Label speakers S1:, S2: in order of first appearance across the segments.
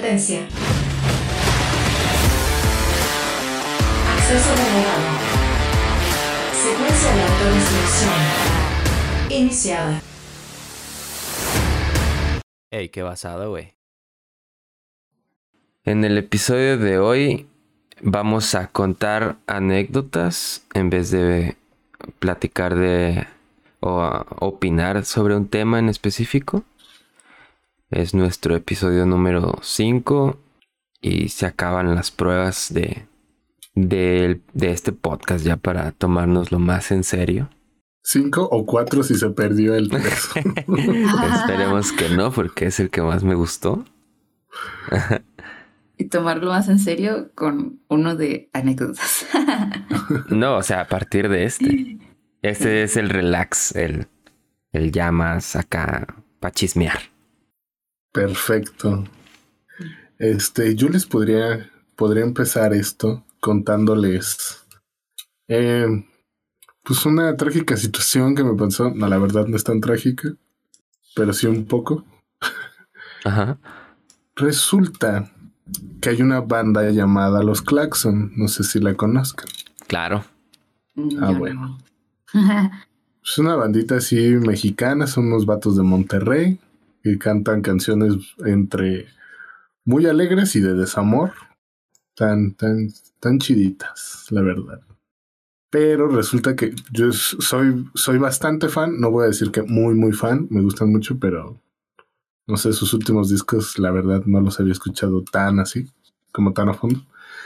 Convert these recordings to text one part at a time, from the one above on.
S1: Advertencia. Acceso denegado. Secuencia de autorización. Iniciada.
S2: Ey, qué basado, güey. En el episodio de hoy vamos a contar anécdotas en vez de platicar de o a opinar sobre un tema en específico. Es nuestro episodio número 5 y se acaban las pruebas de, de, de este podcast ya para tomárnoslo más en serio.
S3: Cinco o cuatro si se perdió el tres.
S2: Esperemos que no, porque es el que más me gustó.
S4: y tomarlo más en serio con uno de anécdotas.
S2: no, o sea, a partir de este. Este es el relax, el, el ya más acá para chismear.
S3: Perfecto. Este, yo les podría, podría empezar esto contándoles eh, pues una trágica situación que me pasó. No, la verdad no es tan trágica, pero sí un poco.
S2: Ajá.
S3: Resulta que hay una banda llamada Los Claxon. No sé si la conozcan.
S2: Claro.
S3: Ah, bueno. Es una bandita así mexicana, son unos vatos de Monterrey que cantan canciones entre muy alegres y de desamor. Tan, tan, tan chiditas, la verdad. Pero resulta que yo soy, soy bastante fan, no voy a decir que muy, muy fan, me gustan mucho, pero no sé, sus últimos discos, la verdad, no los había escuchado tan así, como tan a fondo.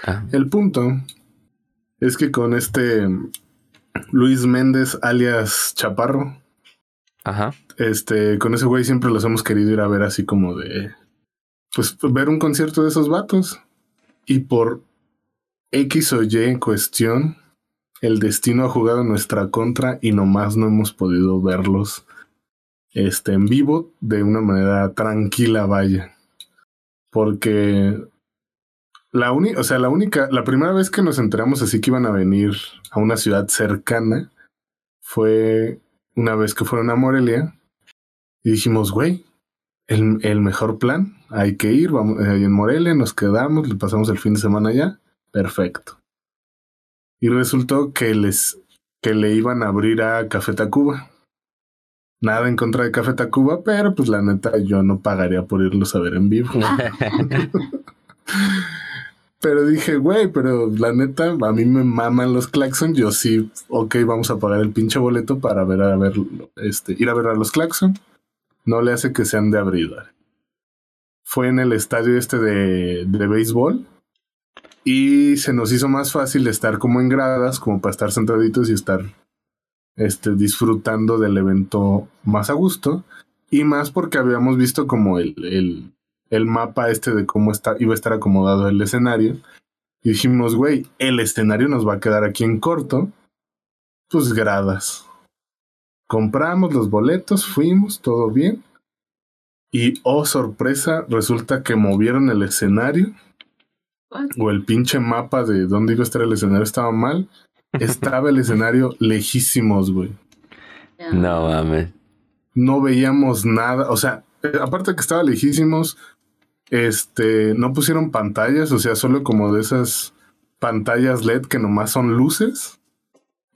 S2: Ah.
S3: El punto es que con este Luis Méndez, alias Chaparro,
S2: Ajá.
S3: este, con ese güey siempre los hemos querido ir a ver así como de, pues, ver un concierto de esos vatos. Y por X o Y en cuestión, el destino ha jugado en nuestra contra y nomás no hemos podido verlos este, en vivo de una manera tranquila, vaya. Porque la única, o sea, la única, la primera vez que nos enteramos así que iban a venir a una ciudad cercana fue una vez que fueron a Morelia y dijimos, güey, el, el mejor plan, hay que ir, vamos, ahí en Morelia nos quedamos, le pasamos el fin de semana allá, perfecto. Y resultó que les, que le iban a abrir a Café Tacuba. Nada en contra de Café Tacuba, pero pues la neta yo no pagaría por irlos a ver en vivo. Pero dije, güey, pero la neta, a mí me maman los Claxon. Yo sí, ok, vamos a pagar el pinche boleto para ver a ver, este, ir a ver a los Claxon. No le hace que sean de abrir. Fue en el estadio este de, de béisbol. Y se nos hizo más fácil estar como en gradas, como para estar sentaditos y estar este, disfrutando del evento más a gusto. Y más porque habíamos visto como el, el, el mapa este de cómo está, iba a estar acomodado el escenario. Y dijimos, güey, el escenario nos va a quedar aquí en corto. Pues gradas. Compramos los boletos, fuimos, todo bien. Y oh sorpresa, resulta que movieron el escenario. O el pinche mapa de dónde iba a estar el escenario estaba mal. Estaba el escenario lejísimos, güey.
S2: No mames.
S3: No veíamos nada. O sea, aparte de que estaba lejísimos, este, no pusieron pantallas, o sea, solo como de esas pantallas LED que nomás son luces.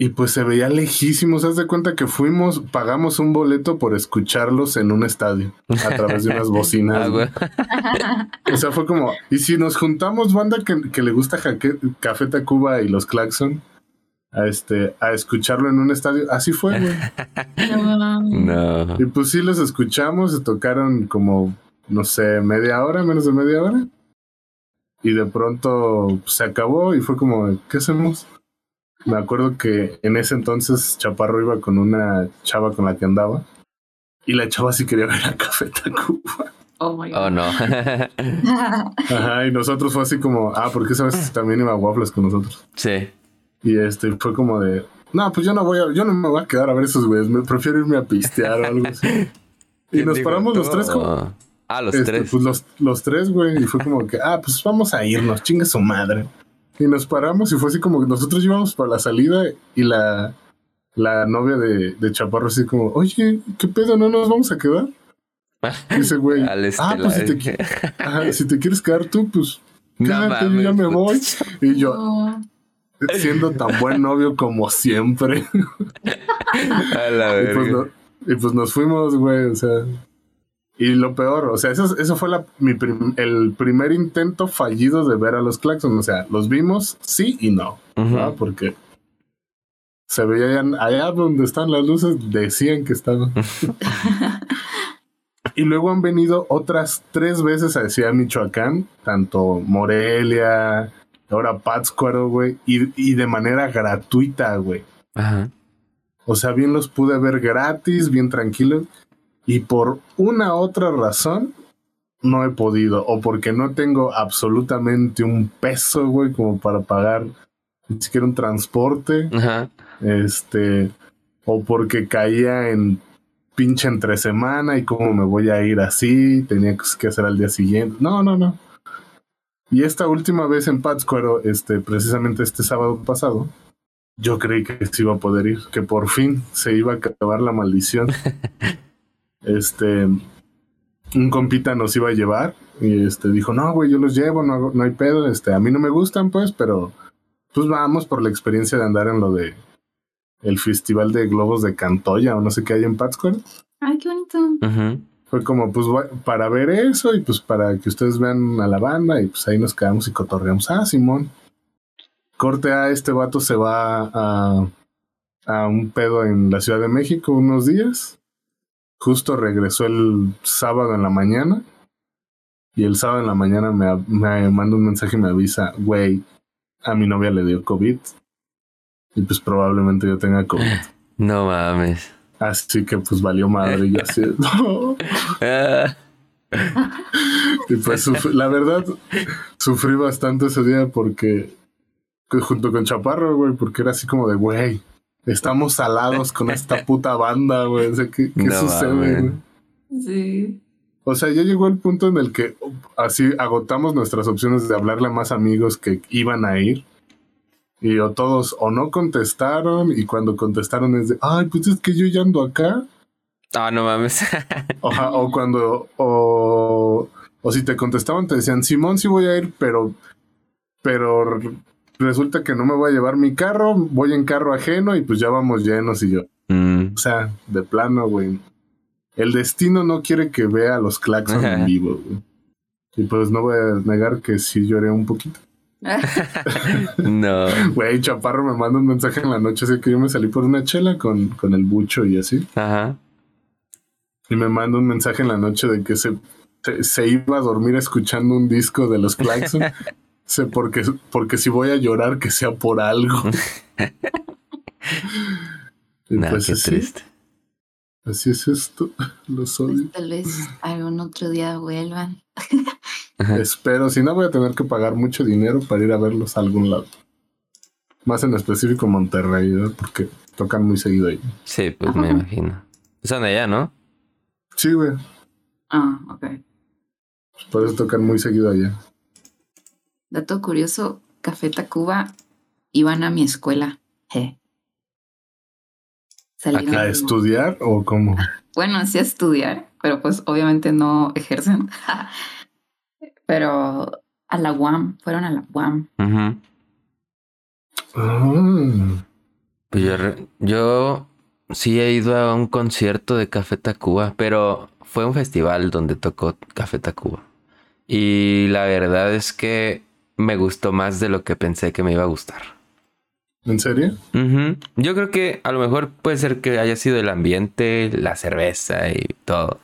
S3: Y pues se veía lejísimos. Haz de cuenta que fuimos, pagamos un boleto por escucharlos en un estadio a través de unas bocinas.
S2: Ah,
S3: o sea, fue como, y si nos juntamos banda que, que le gusta Jaque, Café Tacuba y los Claxon a este a escucharlo en un estadio, así fue, güey.
S2: No.
S3: Y pues sí los escuchamos, se tocaron como, no sé, media hora, menos de media hora. Y de pronto se acabó y fue como, ¿qué hacemos? Me acuerdo que en ese entonces Chaparro iba con una chava con la que andaba. Y la chava sí quería ver a Café Tacuba.
S4: Oh my God.
S2: Oh, no.
S3: Ajá, y nosotros fue así como, ah, porque sabes también iba a Waffles con nosotros.
S2: sí.
S3: Y este fue como de, no, pues yo no voy a, yo no me voy a quedar a ver esos güeyes, me prefiero irme a pistear o algo así. Y nos paramos los tres como,
S2: Ah, los
S3: este,
S2: tres.
S3: Pues los, los tres, güey. Y fue como que, ah, pues vamos a irnos, chingue su madre. Y nos paramos y fue así como que nosotros íbamos para la salida y la, la novia de, de Chaparro así como, oye, ¿qué pedo? ¿No nos vamos a quedar? Dice, güey, ah, pues si te,
S2: estelar.
S3: qui- ajá, si te quieres quedar tú, pues
S2: No
S3: quédate, yo ya me voy. Y yo,
S4: No.
S3: siendo tan buen novio como siempre.
S2: A la
S3: Y pues, no- y pues nos fuimos, güey, o sea. Y lo peor, o sea, eso, eso fue la, mi prim- el primer intento fallido de ver a los Claxon. O sea, los vimos, sí y no. Porque se veían allá donde están las luces, decían que estaban. y luego han venido otras tres veces a Ciudad Michoacán, tanto Morelia, ahora Pátzcuaro, güey, y, y de manera gratuita, güey.
S2: Ajá.
S3: O sea, bien los pude ver gratis, bien tranquilos. Y por una otra razón, no he podido. O porque no tengo absolutamente un peso, güey, como para pagar ni siquiera un transporte.
S2: Ajá.
S3: Este. O porque caía en pinche entre semana y cómo me voy a ir así. Tenía que hacer al día siguiente. No, no, no. Y esta última vez en Pátzcuaro, este, precisamente este sábado pasado, yo creí que se iba a poder ir, que por fin se iba a acabar la maldición. este, un compita nos iba a llevar y este dijo, no, güey, yo los llevo, no, hago- no hay pedo, este, a mí no me gustan, pues, pero pues vamos por la experiencia de andar en lo de el festival de globos de Cantoya o no sé qué hay en Pátzcuaro.
S4: Ay, qué bonito.
S3: Fue como, pues, para ver eso y pues para que ustedes vean a la banda y pues ahí nos quedamos y cotorreamos. Ah, Simón. Corte A, este vato se va a, a un pedo en la Ciudad de México unos días. Justo regresó el sábado en la mañana. Y el sábado en la mañana me, me manda un mensaje y me avisa, güey, a mi novia le dio COVID. Y pues probablemente yo tenga COVID.
S2: No mames.
S3: Así que pues valió madre. Y yo así, no. Y pues la verdad, sufrí bastante ese día porque, que junto con Chaparro, güey, porque era así como de, güey, estamos salados con esta puta banda, güey. O sea, ¿qué, qué
S2: No
S3: sucede, güey?
S4: Sí.
S3: O sea, ya llegó el punto en el que así agotamos nuestras opciones de hablarle a más amigos que iban a ir. Y o todos o no contestaron y cuando contestaron es de, ay, pues es que yo ya ando acá.
S2: Ah, no mames.
S3: Oja, o cuando, o, o si te contestaban, te decían, Simón, sí voy a ir, pero, pero resulta que no me voy a llevar mi carro, voy en carro ajeno y pues ya vamos llenos y yo.
S2: Mm,
S3: O sea, de plano, güey. El destino no quiere que vea a los claxon
S2: Ajá.
S3: en vivo, güey. Y pues no voy a negar que sí lloré un poquito.
S2: no.
S3: Güey, Chaparro me manda un mensaje en la noche, así que yo me salí por una chela con, con el bucho y así.
S2: Ajá.
S3: Y me manda un mensaje en la noche de que se, se, se iba a dormir escuchando un disco de los Claxon. Sé porque, porque si voy a llorar, que sea por algo.
S2: No,
S3: pues
S2: qué
S3: así,
S2: triste.
S3: así es esto. Los odio.
S4: Pues tal vez algún otro día vuelvan.
S3: Espero, si no voy a tener que pagar mucho dinero para ir a verlos a algún lado. Más en específico Monterrey, ¿no? porque tocan muy seguido ahí.
S2: Sí, pues me imagino. Son de allá, ¿no?
S3: Sí, güey.
S4: Ah, ok.
S3: Por eso tocan muy seguido allá.
S4: Dato curioso, Café Tacuba iban a mi escuela. Je. Salieron
S3: ¿A estudiar o cómo?
S4: Bueno, sí a estudiar, pero pues obviamente no ejercen. pero a la UAM, fueron a la UAM.
S3: Ah.
S2: Pues yo, yo sí he ido a un concierto de Café Tacuba, pero fue un festival donde tocó Café Tacuba. Y la verdad es que me gustó más de lo que pensé que me iba a gustar.
S3: ¿En serio?
S2: Yo creo que a lo mejor puede ser que haya sido el ambiente, la cerveza y todo.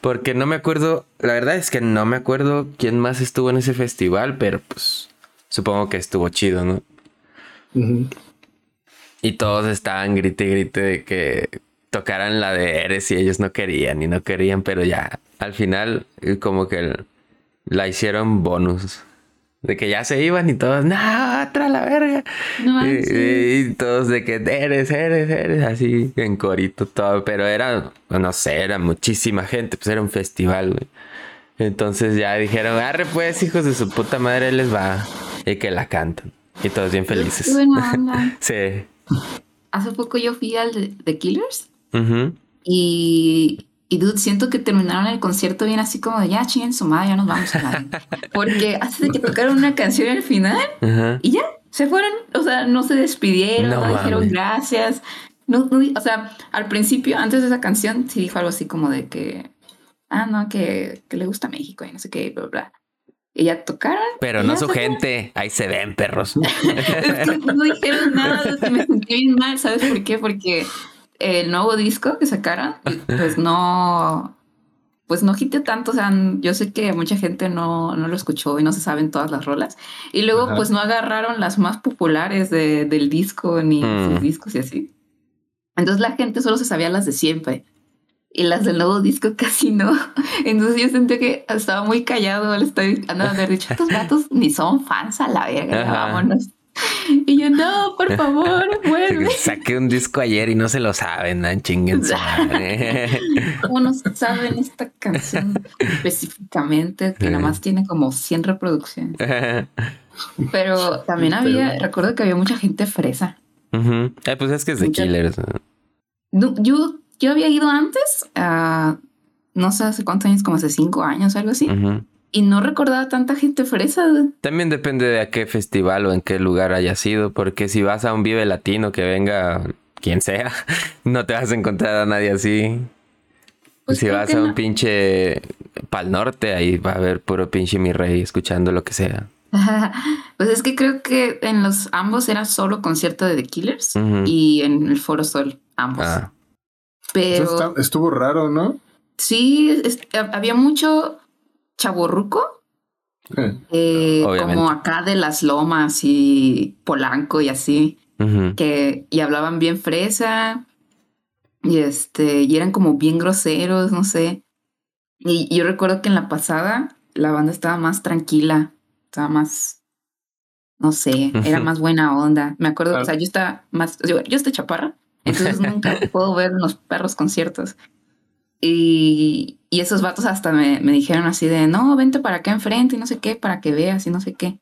S2: Porque no me acuerdo, la verdad es que no me acuerdo quién más estuvo en ese festival, pero pues supongo que estuvo chido, ¿no? Y todos estaban grite y grite de que tocaran la de Eres y ellos no querían y no querían, pero ya al final como que la hicieron bonus. De que ya se iban y todos, no, otra la verga.
S4: No
S2: Y,
S4: manches.
S2: y todos de que eres, eres, eres, así en corito todo. Pero era, no sé, era muchísima gente, pues era un festival, güey. Entonces ya dijeron, arre pues, hijos de su puta madre, les va. Y que la cantan. Y todos bien felices. Sí.
S4: Hace poco yo fui al de, de Killers
S2: Ujú.
S4: y Y dude, siento que terminaron el concierto bien así como de ya chinguen su madre, ya nos vamos a la. Porque hace de que tocaron una canción al final
S2: Ajá.
S4: y ya se fueron. O sea, no se despidieron,
S2: No
S4: no, dijeron gracias. No, no o sea, al principio, antes de esa canción, sí dijo algo así como de que, ah, no, que, que le gusta México y no sé qué, bla, bla. ya tocaron.
S2: Pero no su
S4: fueron.
S2: gente. Ahí se ven, perros.
S4: Es que no dijeron nada, es que me sentí bien mal, ¿sabes por qué? Porque el nuevo disco que sacaron, pues no, pues no hiteó tanto, o sea, yo sé que mucha gente no, no lo escuchó y no se saben todas las rolas. Y luego,
S3: Ajá.
S4: pues no agarraron las más populares de- del disco ni
S2: Mm.
S4: sus discos y así. Entonces la gente solo se sabía las de siempre. Y las del nuevo disco casi no. Entonces yo sentí que estaba muy callado. Le estoy andando haber dicho, estos gatos ni son fans a la verga,
S2: Ajá.
S4: vámonos. Y yo, no, por favor, vuelve.
S2: Saqué un disco ayer y no se lo saben, ¿no? chinguen.
S4: ¿Cómo no saben esta canción específicamente? Que nada más tiene como 100 reproducciones. Pero también había,
S3: Pero-
S4: recuerdo que había mucha gente fresa.
S2: Eh, pues es que es de
S4: Mucha-
S2: Killers.
S4: Yo, yo había ido antes, a no sé hace cuántos años, como hace cinco años, algo así,
S2: Ujú.
S4: Y no recordaba tanta gente fresa.
S2: También depende de a qué festival o en qué lugar haya sido, porque si vas a un Vive Latino que venga quien sea, no te vas a encontrar a nadie así.
S4: Pues
S2: si vas a un
S4: no.
S2: pinche pal norte, ahí va a haber puro pinche mi rey escuchando lo que sea.
S4: pues es que creo que en los ambos era solo concierto de The Killers y en el Foro Sol, ambos.
S2: Ah,
S4: Pero
S3: Eso está- estuvo raro, ¿no?
S4: sí, es- había mucho chaborruco.
S3: Eh,
S4: eh, como acá de las lomas y Polanco y así, que y hablaban bien fresa y este y eran como bien groseros, no sé. Y yo recuerdo que en la pasada la banda estaba más tranquila, estaba más no sé, era más buena onda. Me acuerdo,
S3: Ah.
S4: o sea, yo estaba más yo, yo estoy chaparra, entonces nunca puedo ver los perros conciertos. Y, y esos vatos hasta me, me dijeron así de, no, vente para acá enfrente y no sé qué, para que veas y no sé qué.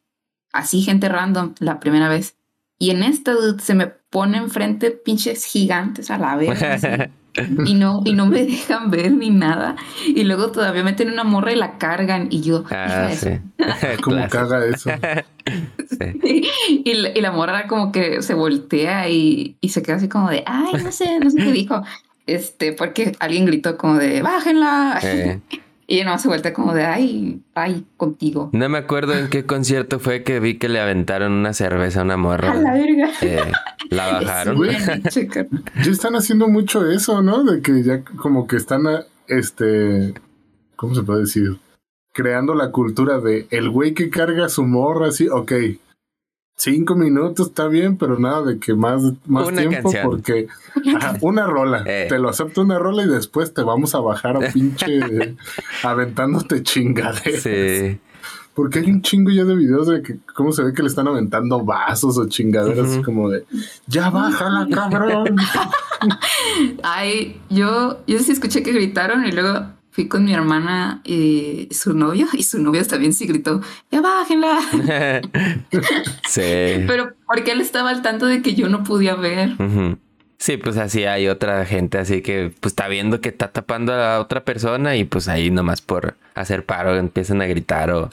S4: Así gente random la primera vez. Y en esta dude, se me pone enfrente pinches gigantes a la vez. así, y no, y no me dejan ver ni nada. Y luego todavía meten una morra y la cargan. Y yo,
S2: Ah, sí.
S3: ¿Cómo caga eso?
S2: Sí.
S4: y, la, y la morra como que se voltea y, y se queda así como de, ay, no sé, no sé qué dijo. Este, porque alguien gritó como de, bájenla.
S2: Eh,
S4: Y no se vuelta como de, ay, ay, contigo.
S2: no me acuerdo en qué concierto fue que vi que le aventaron una cerveza a una
S4: A
S2: morra.
S4: la verga.
S2: Eh, la bajaron.
S4: Sí.
S3: Ya están haciendo mucho eso, ¿no? De que ya como que están, a- este, ¿cómo se puede decir? Creando la cultura de el güey que carga su morra así, ok, cinco minutos está bien, pero nada de que más, más
S2: Una
S3: tiempo
S2: canción.
S3: porque ajá, una rola,
S2: Eh.
S3: te lo acepto una rola y después te vamos a bajar a pinche aventándote chingaderas.
S2: Sí.
S3: Porque hay un chingo ya de videos de que cómo se ve que le están aventando vasos o chingaderas así como de ya bájala, cabrón.
S4: Ay, yo, yo sí escuché que gritaron y luego fui con mi hermana y su novio y su novio también sí gritó, ya bájenla.
S2: sí.
S4: Pero porque él estaba al tanto de que yo no podía ver.
S2: Sí, pues así hay otra gente así que pues está viendo que está tapando a la otra persona y pues ahí nomás por hacer paro empiezan a gritar o,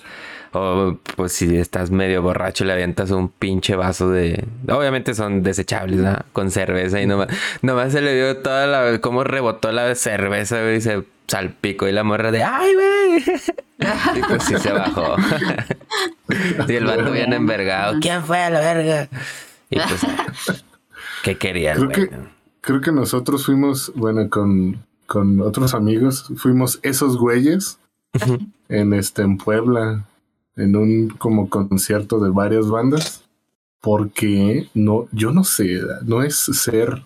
S2: o pues si estás medio borracho le avientas un pinche vaso de... Obviamente son desechables, ¿no? Con cerveza y nomás, nomás se le vio toda la... cómo rebotó la cerveza güey, y se salpicó y la morra de ¡ay, güey! y pues sí se bajó. y el vato bien envergado. ¿Quién fue a la verga? Y pues... ¿Qué quería el
S3: Creo
S2: güey?
S3: que- Creo que nosotros fuimos, bueno, con, con otros amigos, fuimos esos güeyes en este en Puebla, en un como concierto de varias bandas. Porque no, yo no sé, no es ser,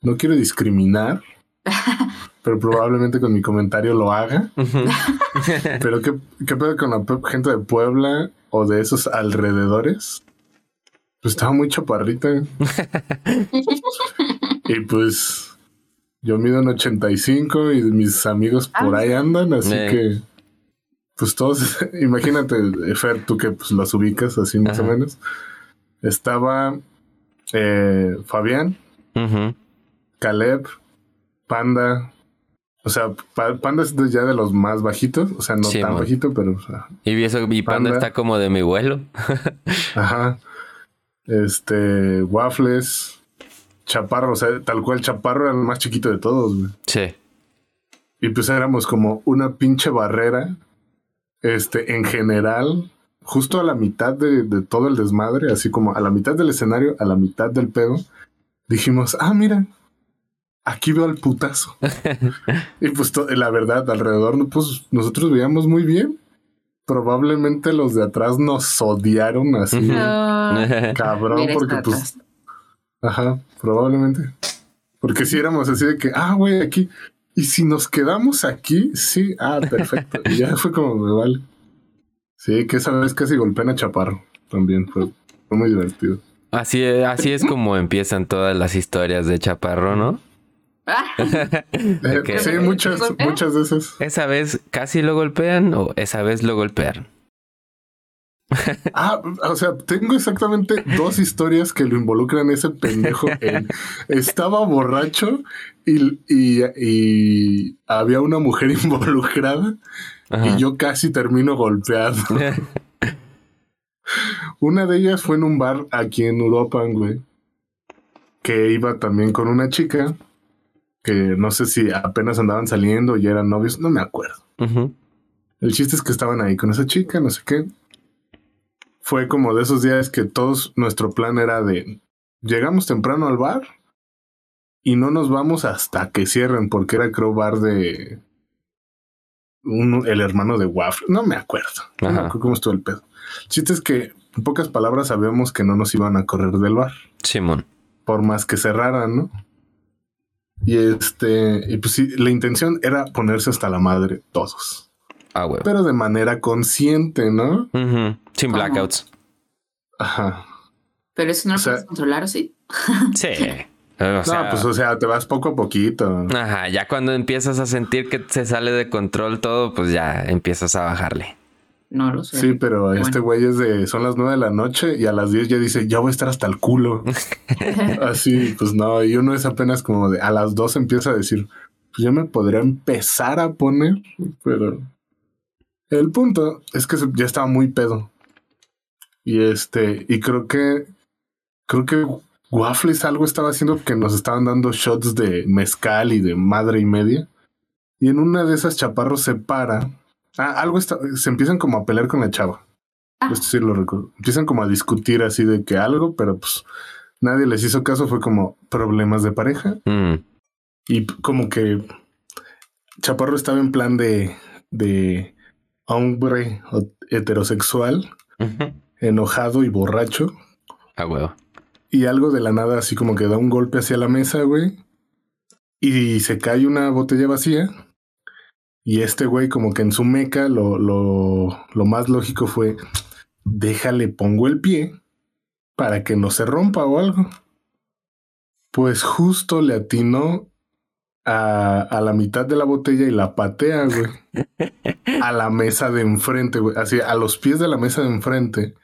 S3: no quiero discriminar, pero probablemente con mi comentario lo haga. Pero ¿qué, qué pedo con la gente de Puebla o de esos alrededores? Pues estaba muy chaparrita. y pues yo mido en 85 y mis amigos por
S4: Ah.
S3: ahí andan, así que pues todos, imagínate, Fer, tú que pues los ubicas así más o menos. Estaba eh, Fabián. Caleb, Panda, O sea, Pa- Panda es ya de los más bajitos, o sea, no
S2: Sí,
S3: tan bajito, pero, o sea,
S2: Y eso, panda,
S3: Panda.
S2: está como de mi vuelo.
S3: ajá. Este, Waffles, Chaparro, o sea, tal cual Chaparro era el más chiquito de todos, güey.
S2: Sí.
S3: Y pues éramos como una pinche barrera, este, en general, justo a la mitad de, de todo el desmadre, así como a la mitad del escenario, a la mitad del pedo, dijimos, ah, mira, aquí veo al putazo. y pues la verdad, alrededor, pues nosotros veíamos muy bien. Probablemente los de atrás nos odiaron así.
S4: No.
S3: cabrón, porque pues. Ajá, probablemente. Porque si éramos así de que, ah, güey, aquí. Y si nos quedamos aquí, sí, ah, perfecto. Y ya fue como, me vale. Sí, que esa vez casi golpean a Chaparro. También fue, fue muy divertido.
S2: Así, es- así es como empiezan todas las historias de Chaparro, ¿no?
S4: Ah,
S3: Eh,
S2: Ok.
S3: Sí, muchas, muchas de esas.
S2: ¿Esa vez casi lo golpean o esa vez lo golpearon?
S3: Ah, o sea, tengo exactamente dos historias que lo involucran ese pendejo. en- estaba borracho y, y, y había una mujer involucrada
S2: Ajá.
S3: y yo casi termino golpeado. Una de ellas fue en un bar aquí en Uruapan, güey. Que iba también con una chica. Que no sé si apenas andaban saliendo y eran novios, no me acuerdo. El chiste es que estaban ahí con esa chica, no sé qué. Fue como de esos días que todos, nuestro plan era de llegamos temprano al bar y no nos vamos hasta que cierren, porque era creo bar de el hermano de Waffle, no me acuerdo, no me acuerdo cómo estuvo el pedo. El chiste es que en pocas palabras sabíamos que no nos iban a correr del bar,
S2: Simón.
S3: por más que cerraran, ¿no? Y este, y pues sí, la intención era ponerse hasta la madre todos
S2: Ah,
S3: pero de manera consciente, ¿no?
S2: Ujú. Sin
S4: ¿Cómo?
S2: blackouts.
S3: Ajá.
S4: pero eso no lo
S3: O sea-
S4: puedes controlar, ¿o sí?
S2: Sí. O sea,
S3: no, pues o sea, te vas poco a poquito.
S2: Ajá, ya cuando empiezas a sentir que se sale de control todo, pues ya empiezas a bajarle.
S4: No lo sé.
S3: Sí, pero
S4: Bueno.
S3: este güey es de, son las nueve de la noche y a las 10 ya dice, ya voy a estar hasta el culo. Así, pues no, y uno es apenas como de, a las 2 empieza a decir, pues yo me podría empezar a poner, pero el punto es que ya estaba muy pedo. Y este, y creo que, creo que Waffles algo estaba haciendo que nos estaban dando shots de mezcal y de madre y media. Y en una de esas chaparros se para. Ah, algo está, se empiezan como a pelear con la chava.
S4: Ah.
S3: Esto sí lo recuerdo. Empiezan como a discutir así de que algo, pero pues nadie les hizo caso. Fue como problemas de pareja.
S2: Mm.
S3: Y como que Chaparro estaba en plan de, de hombre heterosexual, enojado y borracho.
S2: Ah, huevo.
S3: Y algo de la nada, así como que da un golpe hacia la mesa, güey. Y se cae una botella vacía. Y este güey, como que en su meca, lo, lo, lo más lógico fue: déjale, pongo el pie para que no se rompa o algo. Pues justo le atinó a, a la mitad de la botella y la patea, güey. A la mesa de enfrente, güey. Así, a los pies de la mesa de enfrente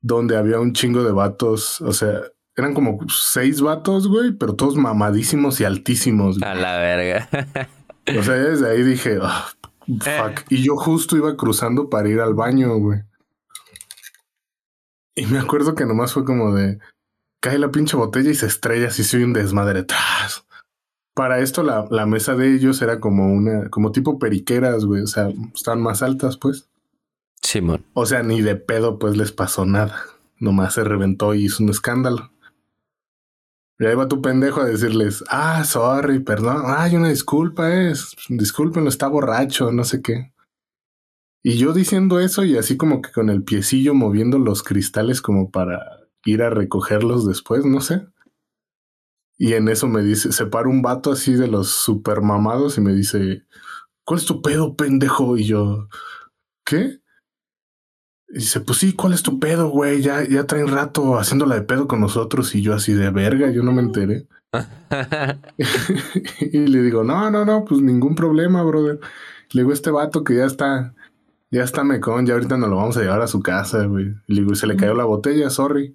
S3: donde había un chingo de vatos, o sea, eran como seis vatos, güey, pero todos mamadísimos y altísimos. güey.
S2: A la verga.
S3: O sea, desde ahí dije, "Ah, fuck. Y yo justo iba cruzando para ir al baño, güey. Y me acuerdo que nomás fue como de, cae la pinche botella y se estrella, así soy un desmadre. ¡tas! Para esto la, la mesa de ellos era como una, como tipo periqueras, güey, o sea, estaban más altas, pues.
S2: Simón.
S3: O sea, ni de pedo pues les pasó nada. Nomás se reventó y hizo un escándalo. Y ahí va tu pendejo a decirles, ah, sorry, perdón, ay, una disculpa es, discúlpenlo, está borracho, no sé qué. Y yo diciendo eso y así como que con el piecillo moviendo los cristales como para ir a recogerlos después, no sé. Y en eso me dice, se para un vato así de los super mamados y me dice, ¿cuál es tu pedo, pendejo? Y yo, ¿qué? Y dice, pues sí, ¿cuál es tu pedo, güey? Ya, ya traen rato haciéndola de pedo con nosotros y yo así de verga, yo no me enteré. y le digo, no, no, no, pues ningún problema, brother. Le digo, este vato que ya está, ya está mecón, ya ahorita nos lo vamos a llevar a su casa, güey. Y le digo, se le cayó la botella, sorry.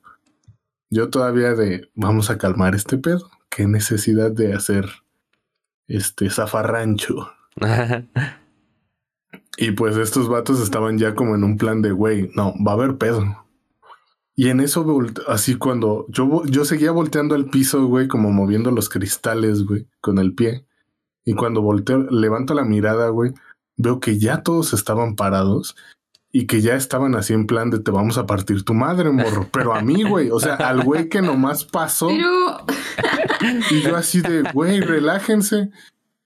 S3: Yo todavía de, vamos a calmar este pedo. Qué necesidad de hacer este, zafarrancho. Y pues estos vatos estaban ya como en un plan de, güey, no, va a haber pedo. Y en eso, así cuando yo, yo seguía volteando al piso, güey, como moviendo los cristales, güey, con el pie. Y cuando volteo, levanto la mirada, güey, veo que ya todos estaban parados y que ya estaban así en plan de te vamos a partir tu madre, morro. Pero a mí, güey, o sea, al güey que nomás pasó. Y yo así de, güey, relájense.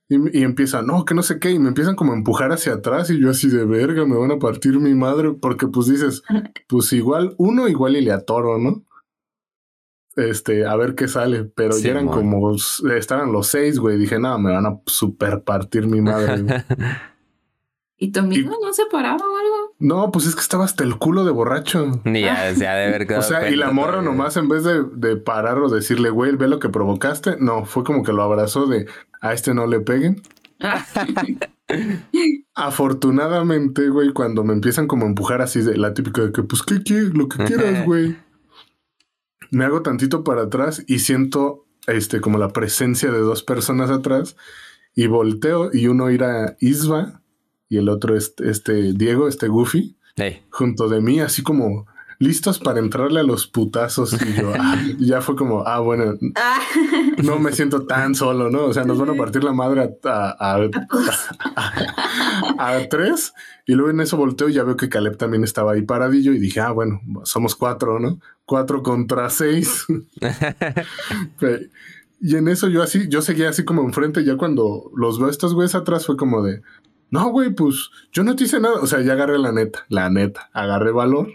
S3: Y, y empiezan, no, que no sé qué, y me empiezan como a empujar hacia atrás y yo así de verga, me van a partir mi madre, porque pues dices, pues igual, uno igual y le atoro, ¿no? Este, a ver qué sale, pero ya eran como, estaban los seis, güey, dije, no, me van a super partir mi madre.
S4: ¿Y tu amigo no se paraba o algo?
S3: No, pues es que estaba hasta el culo de borracho.
S2: Ni ya, de ver
S3: O sea, y la morra nomás en vez de, de parar o decirle, güey, ve lo que provocaste, no, fue como que lo abrazó de, a este no le peguen. Afortunadamente, güey, cuando me empiezan como a empujar así de la típica de que, pues, ¿qué quieres? Lo que quieras, güey. Me hago tantito para atrás y siento, este, como la presencia de dos personas atrás y volteo y uno irá Isba y el otro este, este Diego, este Goofy, junto de mí, así como listos para entrarle a los putazos. Y yo, ah, ya fue como, ah, bueno, no me siento tan solo, ¿no? O sea, nos van a partir la madre a, a, tres. Y luego en eso volteo y ya veo que Caleb también estaba ahí paradillo y dije, ah, bueno, somos cuatro, ¿no? Cuatro contra seis. y en eso yo así, yo seguía así como enfrente, ya cuando los veo estos güeyes atrás fue como de, no, güey, pues yo no te hice nada. O sea, ya agarré la neta, la neta, agarré valor.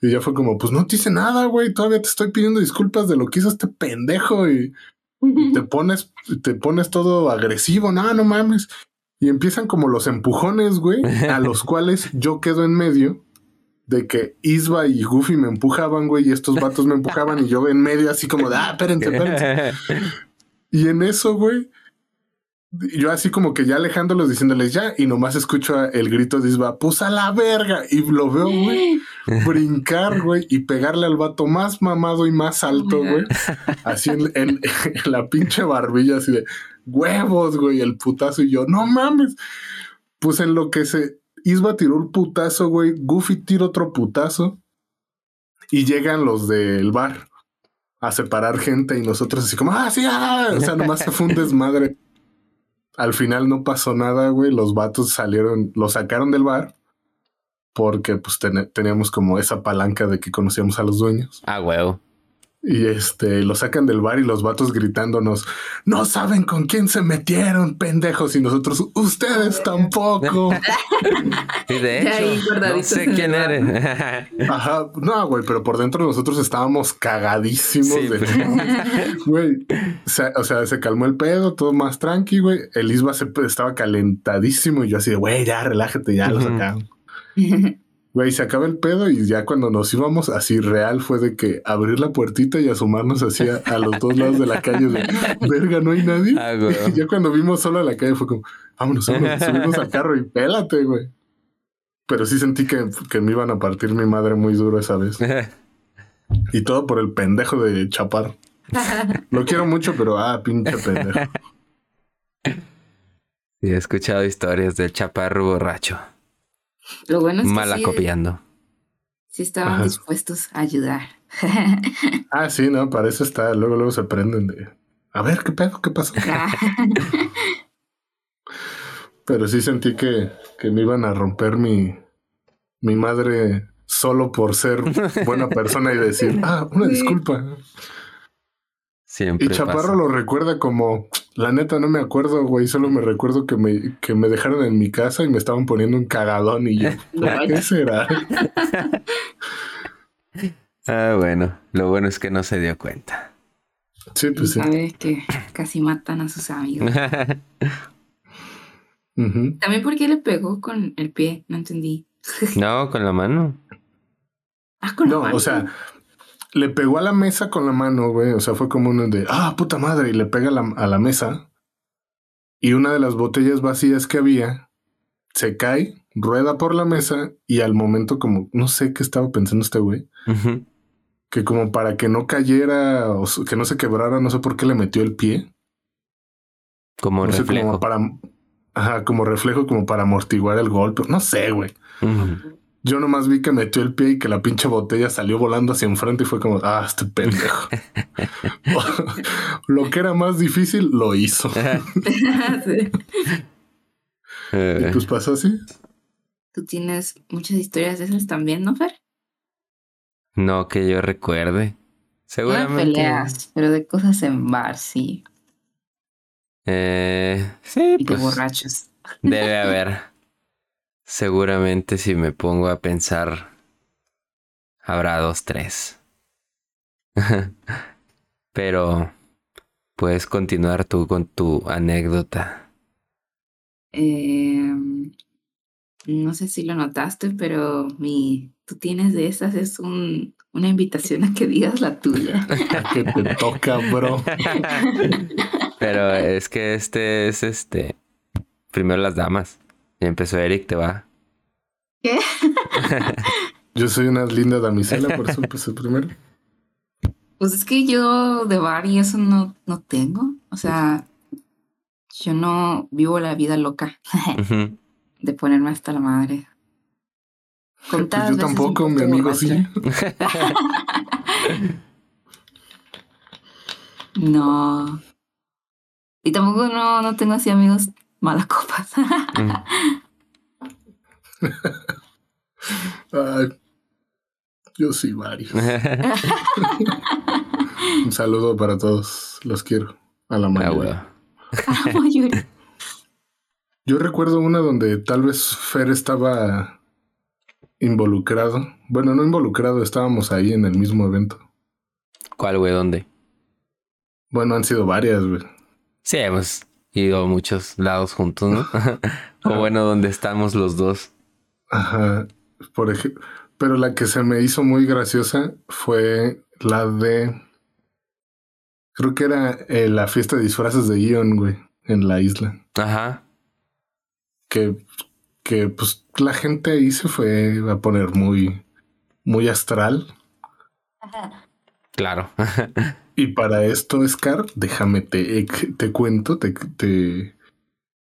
S3: Y ya fue como, pues no te hice nada, güey. Todavía te estoy pidiendo disculpas de lo que hizo este pendejo. Y, te pones, te pones todo agresivo. No, no mames. Y empiezan como los empujones, güey, a los cuales yo quedo en medio de que Isba y Goofy me empujaban, güey, y estos vatos me empujaban y yo en medio así como de, ah, espérense, espérense. Y en eso, güey, yo así como que ya alejándolos diciéndoles ya y nomás escucho el grito de Isba, pues a la verga y lo veo, güey, brincar, güey, y pegarle al vato más mamado y más alto, güey, así en, la pinche barbilla, así de huevos, güey, el putazo y yo, no mames, pues en lo que se, Isba tiró un putazo, güey, Goofy tiró otro putazo y llegan los del bar a separar gente y nosotros así como, ah, sí, ah, o sea, nomás se fue un desmadre. Al final no pasó nada, güey. Los vatos salieron, lo sacaron del bar porque pues teníamos como esa palanca de que conocíamos a los dueños.
S2: Ah, huevo.
S3: Y este, lo sacan del bar y los vatos gritándonos, no saben con quién se metieron, pendejos, y nosotros, ustedes tampoco.
S2: y de hecho, no sé quién eres.
S3: Ajá, no, güey, pero por dentro nosotros estábamos cagadísimos. de... Pues. Güey, o sea, se calmó el pedo, todo más tranqui, güey. El Isba se, estaba calentadísimo y yo así de, güey, ya relájate, ya lo sacaron. Güey, se acaba el pedo y ya cuando nos íbamos así real fue de que abrir la puertita y asomarnos así a, los dos lados de la calle de verga, no hay nadie. Ah, y ya cuando vimos solo a la calle fue como, vámonos, vámonos, subimos al carro y pélate, güey. Pero sí sentí que, que, me iban a partir mi madre muy duro esa vez. y todo por el pendejo de Chapar. Lo quiero mucho, pero ah, pinche pendejo.
S2: Sí, he escuchado historias del chaparro borracho.
S4: Lo bueno es
S2: que copiando.
S4: Sí estaban dispuestos a ayudar.
S3: ah, sí, no, para eso está. Luego, luego se prenden de. A ver, ¿qué pedo? ¿Qué pasó? Pero sí sentí que, que me iban a romper mi, mi madre solo por ser buena persona y decir, ah, una disculpa y Chaparro lo recuerda como, la neta no me acuerdo, güey, solo me recuerdo que me, que me dejaron en mi casa y me estaban poniendo un cagadón y yo, ¿qué será?
S2: ah, bueno, lo bueno es que no se dio cuenta.
S3: Sí, pues sí.
S4: Sabe que casi matan a sus amigos. También porque le pegó con el pie, no entendí.
S2: no, con la mano.
S4: Ah, con
S3: la
S4: mano.
S3: O sea, le pegó a la mesa con la mano, güey. O sea, fue como uno de, ah, puta madre, y le pega a la, mesa. Y una de las botellas vacías que había se cae, rueda por la mesa y al momento como, no sé qué estaba pensando este güey. Que como para que no cayera o que no se quebrara, no sé por qué le metió el pie.
S2: Como
S3: no sé,
S2: reflejo.
S3: como para. Ajá, como reflejo, como para amortiguar el golpe. No sé, güey. Yo nomás vi que metió el pie y que la pinche botella salió volando hacia enfrente y fue como, ah, este pendejo. lo que era más difícil, lo hizo.
S4: Sí.
S3: Y
S2: Eh,
S3: pues pasó así.
S4: Tú tienes muchas historias de esas también, ¿no, Fer?
S2: no que yo recuerde.
S4: No de
S2: Seguramente.
S4: peleas, pero de cosas en bar, sí.
S2: Eh, sí,
S4: Y de
S2: pues
S4: borrachos.
S2: debe haber. Seguramente si me pongo a pensar, habrá dos, tres. Pero puedes continuar tú con tu anécdota.
S4: Eh, no sé si lo notaste, pero mi tú tienes de esas es un, una invitación a que digas la tuya.
S3: Que te toca, bro.
S2: Pero es que este es este. Primero las damas. Ya empezó Eric, te va.
S4: ¿Qué?
S3: Yo soy una linda damisela, por eso empecé primero.
S4: Pues es que yo de bar y eso no, no tengo. O sea, yo no vivo la vida loca de ponerme hasta la madre.
S3: Pues yo
S4: veces
S3: tampoco, mi amigo sí.
S4: No. Y tampoco no, no tengo así amigos malacopas.
S2: Mm.
S3: Ay, yo sí, varios. Un saludo para todos. Los quiero. A la mayoría.
S2: huevo.
S4: La mayoría.
S3: Yo recuerdo una donde tal vez Fer estaba involucrado. Bueno, no involucrado, estábamos ahí en el mismo evento.
S2: ¿Cuál, güey? ¿Dónde?
S3: Bueno, han sido varias, güey.
S2: Sí, hemos ido a muchos lados juntos, ¿no? o bueno, donde estamos los dos.
S3: Ajá. Por ejemplo. Pero la que se me hizo muy graciosa fue la de. Creo que era eh, la fiesta de disfraces de Ion, güey, en la isla.
S2: Ajá.
S3: Que, que pues la gente ahí se fue a poner muy, muy astral.
S2: Claro.
S3: Y para esto, Scar, déjame te, te cuento, te, te,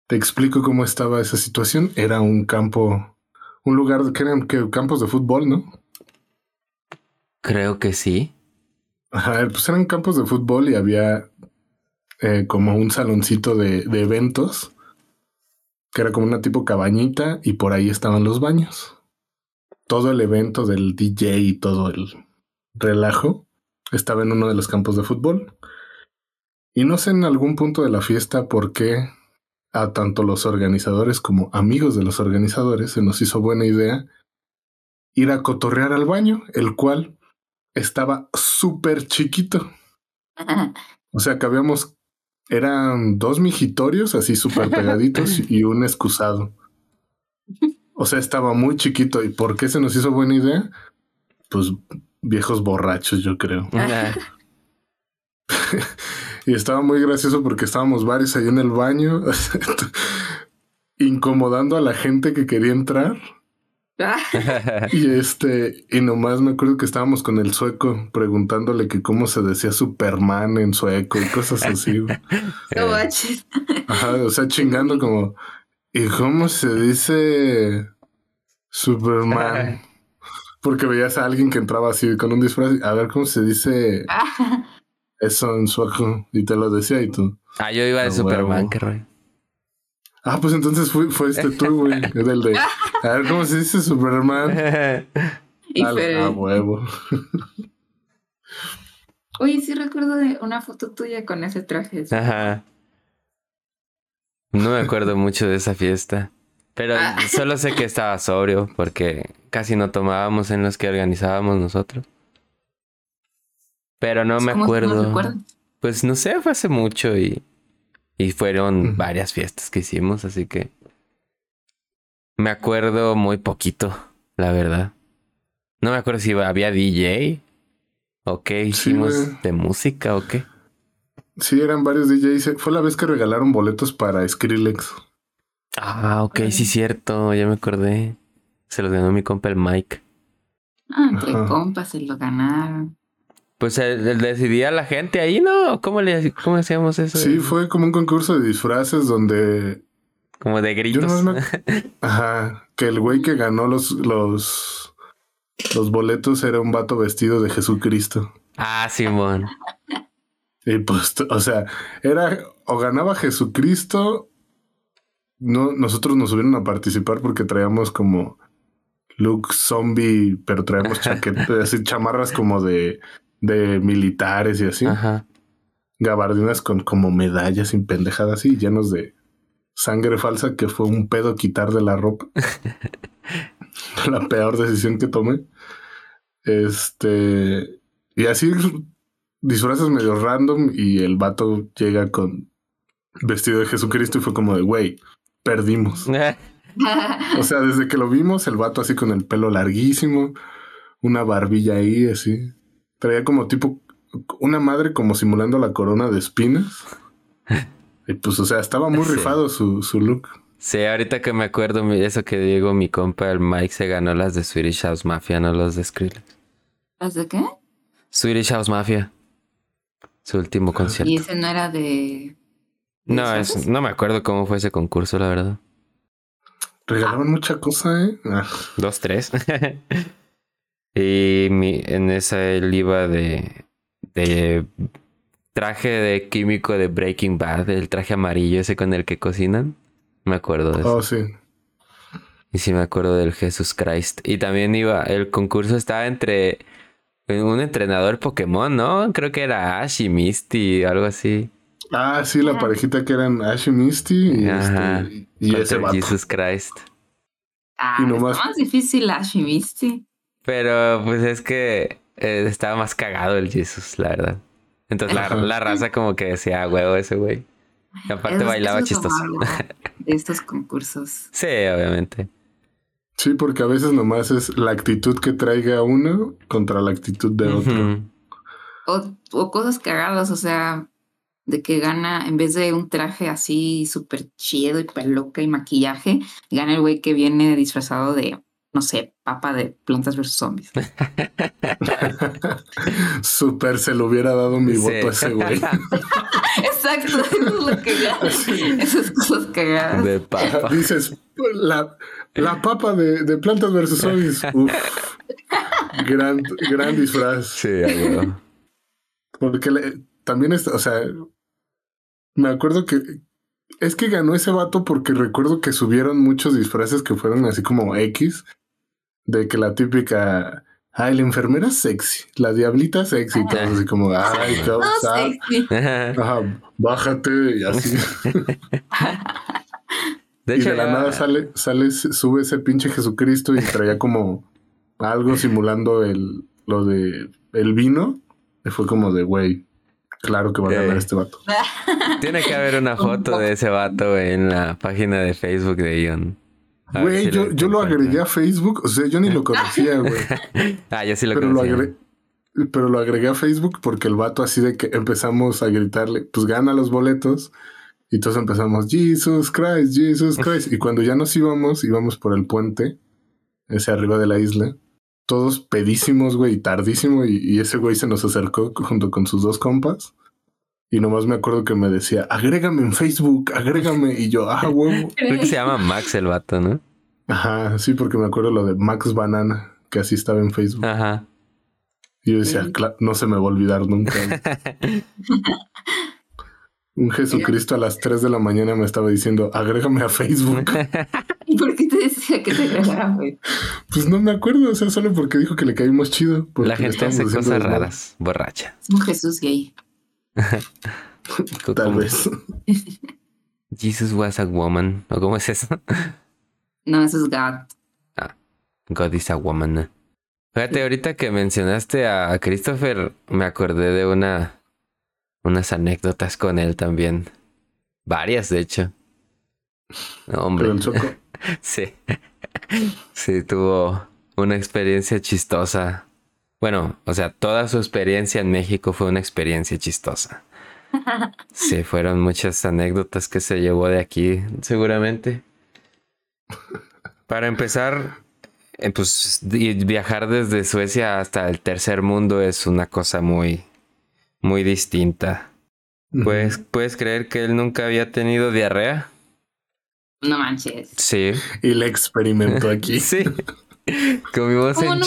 S3: te explico cómo estaba esa situación. Era un campo, un lugar que eran que, campos de fútbol, ¿no?
S2: Creo que sí.
S3: Ajá, pues eran campos de fútbol y había eh, como un saloncito de, de eventos, que era como una tipo cabañita y por ahí estaban los baños. Todo el evento del DJ y todo el relajo estaba en uno de los campos de fútbol. Y no sé en algún punto de la fiesta por qué a tanto los organizadores como amigos de los organizadores se nos hizo buena idea ir a cotorrear al baño, el cual estaba súper chiquito. O sea, que habíamos, eran dos mijitorios así súper pegaditos y un excusado. O sea, estaba muy chiquito. ¿Y por qué se nos hizo buena idea? Pues viejos borrachos, yo creo. Y estaba muy gracioso porque estábamos varios ahí en el baño, incomodando a la gente que quería entrar. Y este, y nomás me acuerdo que estábamos con el sueco preguntándole que cómo se decía Superman en sueco y cosas así.
S4: manches.
S3: Ajá, o sea, chingando como, ¿y cómo se dice Superman? Porque veías a alguien que entraba así con un disfraz, a ver cómo se dice eso en sueco, y te lo decía y tú.
S2: Ah, yo iba de
S3: Ah,
S2: Superman, qué rollo.
S3: Ah, pues entonces fue, fue este tú, güey. Era el de, a ver cómo se dice Superman.
S4: Y
S3: Al-
S4: Fer-
S3: a huevo.
S4: Oye, sí recuerdo de una foto tuya con ese traje.
S2: Ajá. No me acuerdo mucho de esa fiesta. Pero
S4: Ah.
S2: solo sé que estaba sobrio porque casi no tomábamos en los que organizábamos nosotros. Pero no me
S4: ¿Cómo- cómo
S2: acuerdo. Pues no sé, fue hace mucho y, y fueron varias fiestas que hicimos, así que me acuerdo muy poquito, la verdad. No me acuerdo si había DJ o qué hicimos de música o qué.
S3: Sí, eran varios DJs. Fue la vez que regalaron boletos para Skrillex.
S2: Ah, ok, sí, cierto, ya me acordé. Se los ganó mi compa el Mike.
S4: Ah, entre
S3: Ajá.
S4: compas se lo ganaron.
S2: Pues el, el decidía la gente ahí, ¿no? ¿Cómo le cómo hacíamos eso?
S3: Sí, fue como un concurso de disfraces donde
S2: Como de
S3: Yo
S2: gritos.
S3: nomás me- Ajá, que el güey que ganó los, los, los boletos era un vato vestido de Jesucristo.
S2: Ah, Simón.
S3: Y pues, o sea, era o ganaba Jesucristo. No, nosotros nos subieron a participar porque traíamos como look zombie, pero traíamos chaquetas, así chamarras como de, de militares y así.
S2: Ajá.
S3: gabardinas con como medallas y pendejadas así, llenos de sangre falsa que fue un pedo quitar de la ropa. la peor decisión que tomé. Este, y así disfraces medio random y el vato llega con vestido de Jesucristo y fue como de, güey, perdimos. O sea, desde que lo vimos, el vato así con el pelo larguísimo, una barbilla ahí, así. Traía como tipo una madre como simulando la corona de espinas. Y pues, o sea, estaba muy
S2: Sí.
S3: rifado su, su look.
S2: Sí, ahorita que me acuerdo, eso que digo, mi compa, el Mike, se ganó las de Swedish House Mafia, no los de Skrillex.
S4: ¿Las de qué?
S2: Swedish House Mafia. Su último concierto.
S4: Y ese no era de.
S2: No, es- no me acuerdo cómo fue ese concurso, la verdad.
S3: Regalaban mucha cosa, ¿eh? Ah,
S2: Dos, tres. y mi, en esa él iba de, de traje de químico de Breaking Bad, el traje amarillo ese con el que cocinan. Me acuerdo de eso.
S3: oh, sí.
S2: Y sí me acuerdo del Jesus Christ. Y también iba, el concurso estaba entre un entrenador Pokémon, ¿no? Creo que era Ash y Misty, algo así.
S3: Ah, sí, la parejita que eran Ash y Misty y,
S2: Ajá.
S3: este, y ese vato.
S2: Jesus Christ.
S4: Ah,
S3: Y nomás-
S4: está más difícil Ash y Misty.
S2: Pero pues es que eh, estaba más cagado el Jesus, la verdad. Entonces la, la raza como que decía, "Ah, huevo ese güey. Y aparte bailaba chistoso.
S4: De estos concursos.
S2: sí, obviamente.
S3: Sí, porque a veces nomás es la actitud que traiga uno contra la actitud de otro.
S4: O cosas cagadas, o sea, de que gana, en vez de un traje así súper chido y peluca y maquillaje, gana el güey que viene disfrazado de, no sé, papa de plantas versus zombies.
S3: Super se lo hubiera dado mi
S2: Sí.
S3: voto a ese güey.
S4: Exacto, eso es lo que gana. Esas cosas cagadas.
S2: De papa.
S3: Dices, la, la papa de, de plantas versus zombies. Uf. Gran, gran disfraz.
S2: Sí, a huevo.
S3: Porque le- también está, o sea, me acuerdo que es que ganó ese vato porque recuerdo que subieron muchos disfraces que fueron así como X, de que la típica, ay, la enfermera sexy, la diablita sexy, y todo así como, ay, qué
S4: No
S3: osado".
S4: sé, sí.
S3: Ajá, bájate y así.
S2: De
S3: y
S2: hecho,
S3: de la
S2: ya-
S3: nada sale, sale, sube ese pinche Jesucristo y traía como algo simulando el, lo de el vino. Y fue como de, güey, claro que va a ganar
S2: Eh.
S3: este vato.
S2: Tiene que haber una foto de ese vato güey, en la página de Facebook de Ion.
S3: Güey,
S2: si
S3: yo,
S2: lo
S3: yo lo agregué a Facebook, o sea, yo ni lo conocía, güey.
S2: Ah, yo sí lo
S3: pero, lo
S2: conocía.
S3: agregué, pero lo agregué a Facebook porque el vato así de que empezamos a gritarle, pues gana los boletos. Y todos empezamos, Jesus Christ, Jesus Christ. Y cuando ya nos íbamos, íbamos por el puente, ese arriba de la isla, todos pedísimos, güey, y tardísimo. Y, y ese güey se nos acercó junto con sus dos compas. Y nomás me acuerdo que me decía, agrégame en Facebook, agrégame. Y yo, ah, huevo.
S2: Creo que se llama Max el vato, ¿no?
S3: Ajá, sí, porque me acuerdo lo de Max Banana, que así estaba en Facebook.
S2: Ajá.
S3: Y yo decía,
S4: Sí.
S3: "Cla- no se me va a olvidar nunca. Un Jesucristo a las 3 de la mañana me estaba diciendo, agrégame a Facebook.
S4: ¿Y por qué te decía que te agregara, güey?
S3: Pues no me acuerdo, o sea, solo porque dijo que le caímos chido.
S2: La gente hace cosas raras, borracha.
S4: Es un Jesús gay.
S3: Tal vez.
S2: Jesus was a woman. ¿O cómo es eso?
S4: No, eso es God.
S2: God is a woman. Fíjate, ahorita que mencionaste a Christopher, me acordé de una unas anécdotas con él también. Varias, de hecho. No, hombre.
S3: Pero el choco.
S2: Sí. Sí, tuvo una experiencia chistosa. Bueno, o sea, toda su experiencia en México fue una experiencia chistosa. Sí, fueron muchas anécdotas que se llevó de aquí, seguramente. Para empezar, eh, pues viajar desde Suecia hasta el tercer mundo es una cosa muy, muy distinta. Pues, ¿Puedes creer que él nunca había tenido diarrea?
S4: No manches.
S2: Sí.
S3: Y le experimentó aquí.
S2: sí. Comimos
S4: ¿Cómo no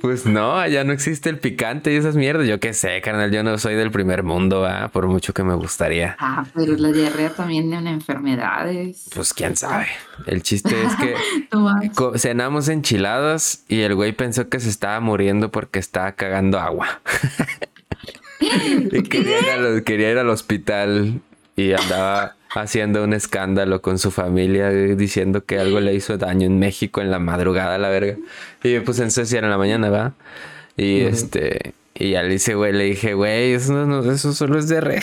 S2: Pues no, allá no existe el picante y esas mierdas. Yo qué sé, carnal, yo no soy del primer mundo, ¿ah? por mucho que me gustaría.
S4: Ah, pero la diarrea también de una enfermedades.
S2: Pues quién sabe. El chiste es que cenamos enchiladas y el güey pensó que se estaba muriendo porque estaba cagando agua. y quería ir, al, quería ir al hospital y andaba haciendo un escándalo con su familia eh, diciendo que algo le hizo daño en México en la madrugada, la verga. Y pues en era en la mañana, ¿va? Y este... Y ya le dice, güey, le dije, güey, eso, no, no- eso solo es de re.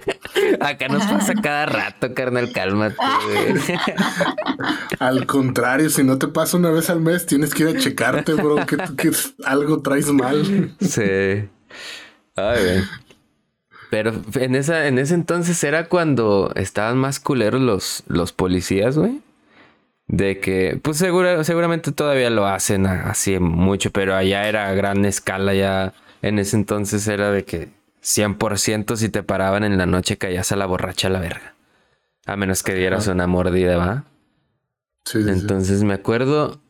S2: Acá nos pasa cada rato, carnal, cálmate, güey.
S3: Al contrario, si no te pasa una vez al mes, tienes que ir a checarte, bro, que, que algo traes mal.
S2: Sí. Ay, güey. Pero en esa, en ese entonces era cuando estaban más culeros los, los policías, güey. De que, pues segura, seguramente todavía lo hacen así mucho, pero allá era a gran escala, ya en ese entonces era de que 100% si te paraban en la noche caías a la borracha a la verga. A menos que dieras una mordida, ¿va?
S3: Sí, sí, sí.
S2: Entonces me acuerdo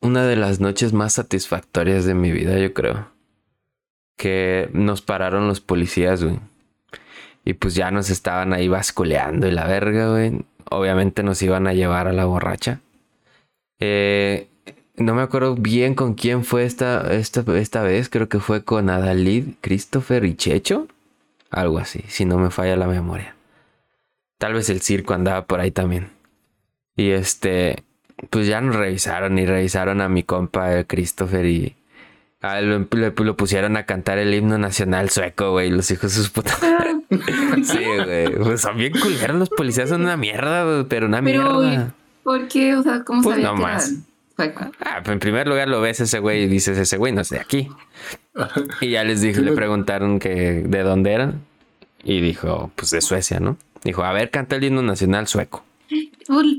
S2: una de las noches más satisfactorias de mi vida, yo creo. Que nos pararon los policías, güey. Y pues ya nos estaban ahí basculeando y la verga, güey. Obviamente nos iban a llevar a la borracha. Eh, no me acuerdo bien con quién fue esta, esta, esta vez. Creo que fue con Adalid, Christopher y Checho. Algo así, si no me falla la memoria. Tal vez el circo andaba por ahí también. Y este, pues ya nos revisaron y revisaron a mi compa Christopher y a él lo, pusieron a cantar el himno nacional sueco, güey, los hijos de sus putas. sí, güey. Pues son bien culeros los policías, son una mierda, pero una
S4: Pero,
S2: mierda.
S4: ¿por qué? O sea, ¿cómo
S2: Pues
S4: sabía
S2: no
S4: que
S2: más.
S4: eran?
S2: Ah, pues en primer lugar lo ves ese güey y dices, ese güey no es de aquí. Y ya les dije, le preguntaron que de dónde eran. Y dijo, pues de Suecia, ¿no? Dijo, a ver, canta el himno nacional sueco.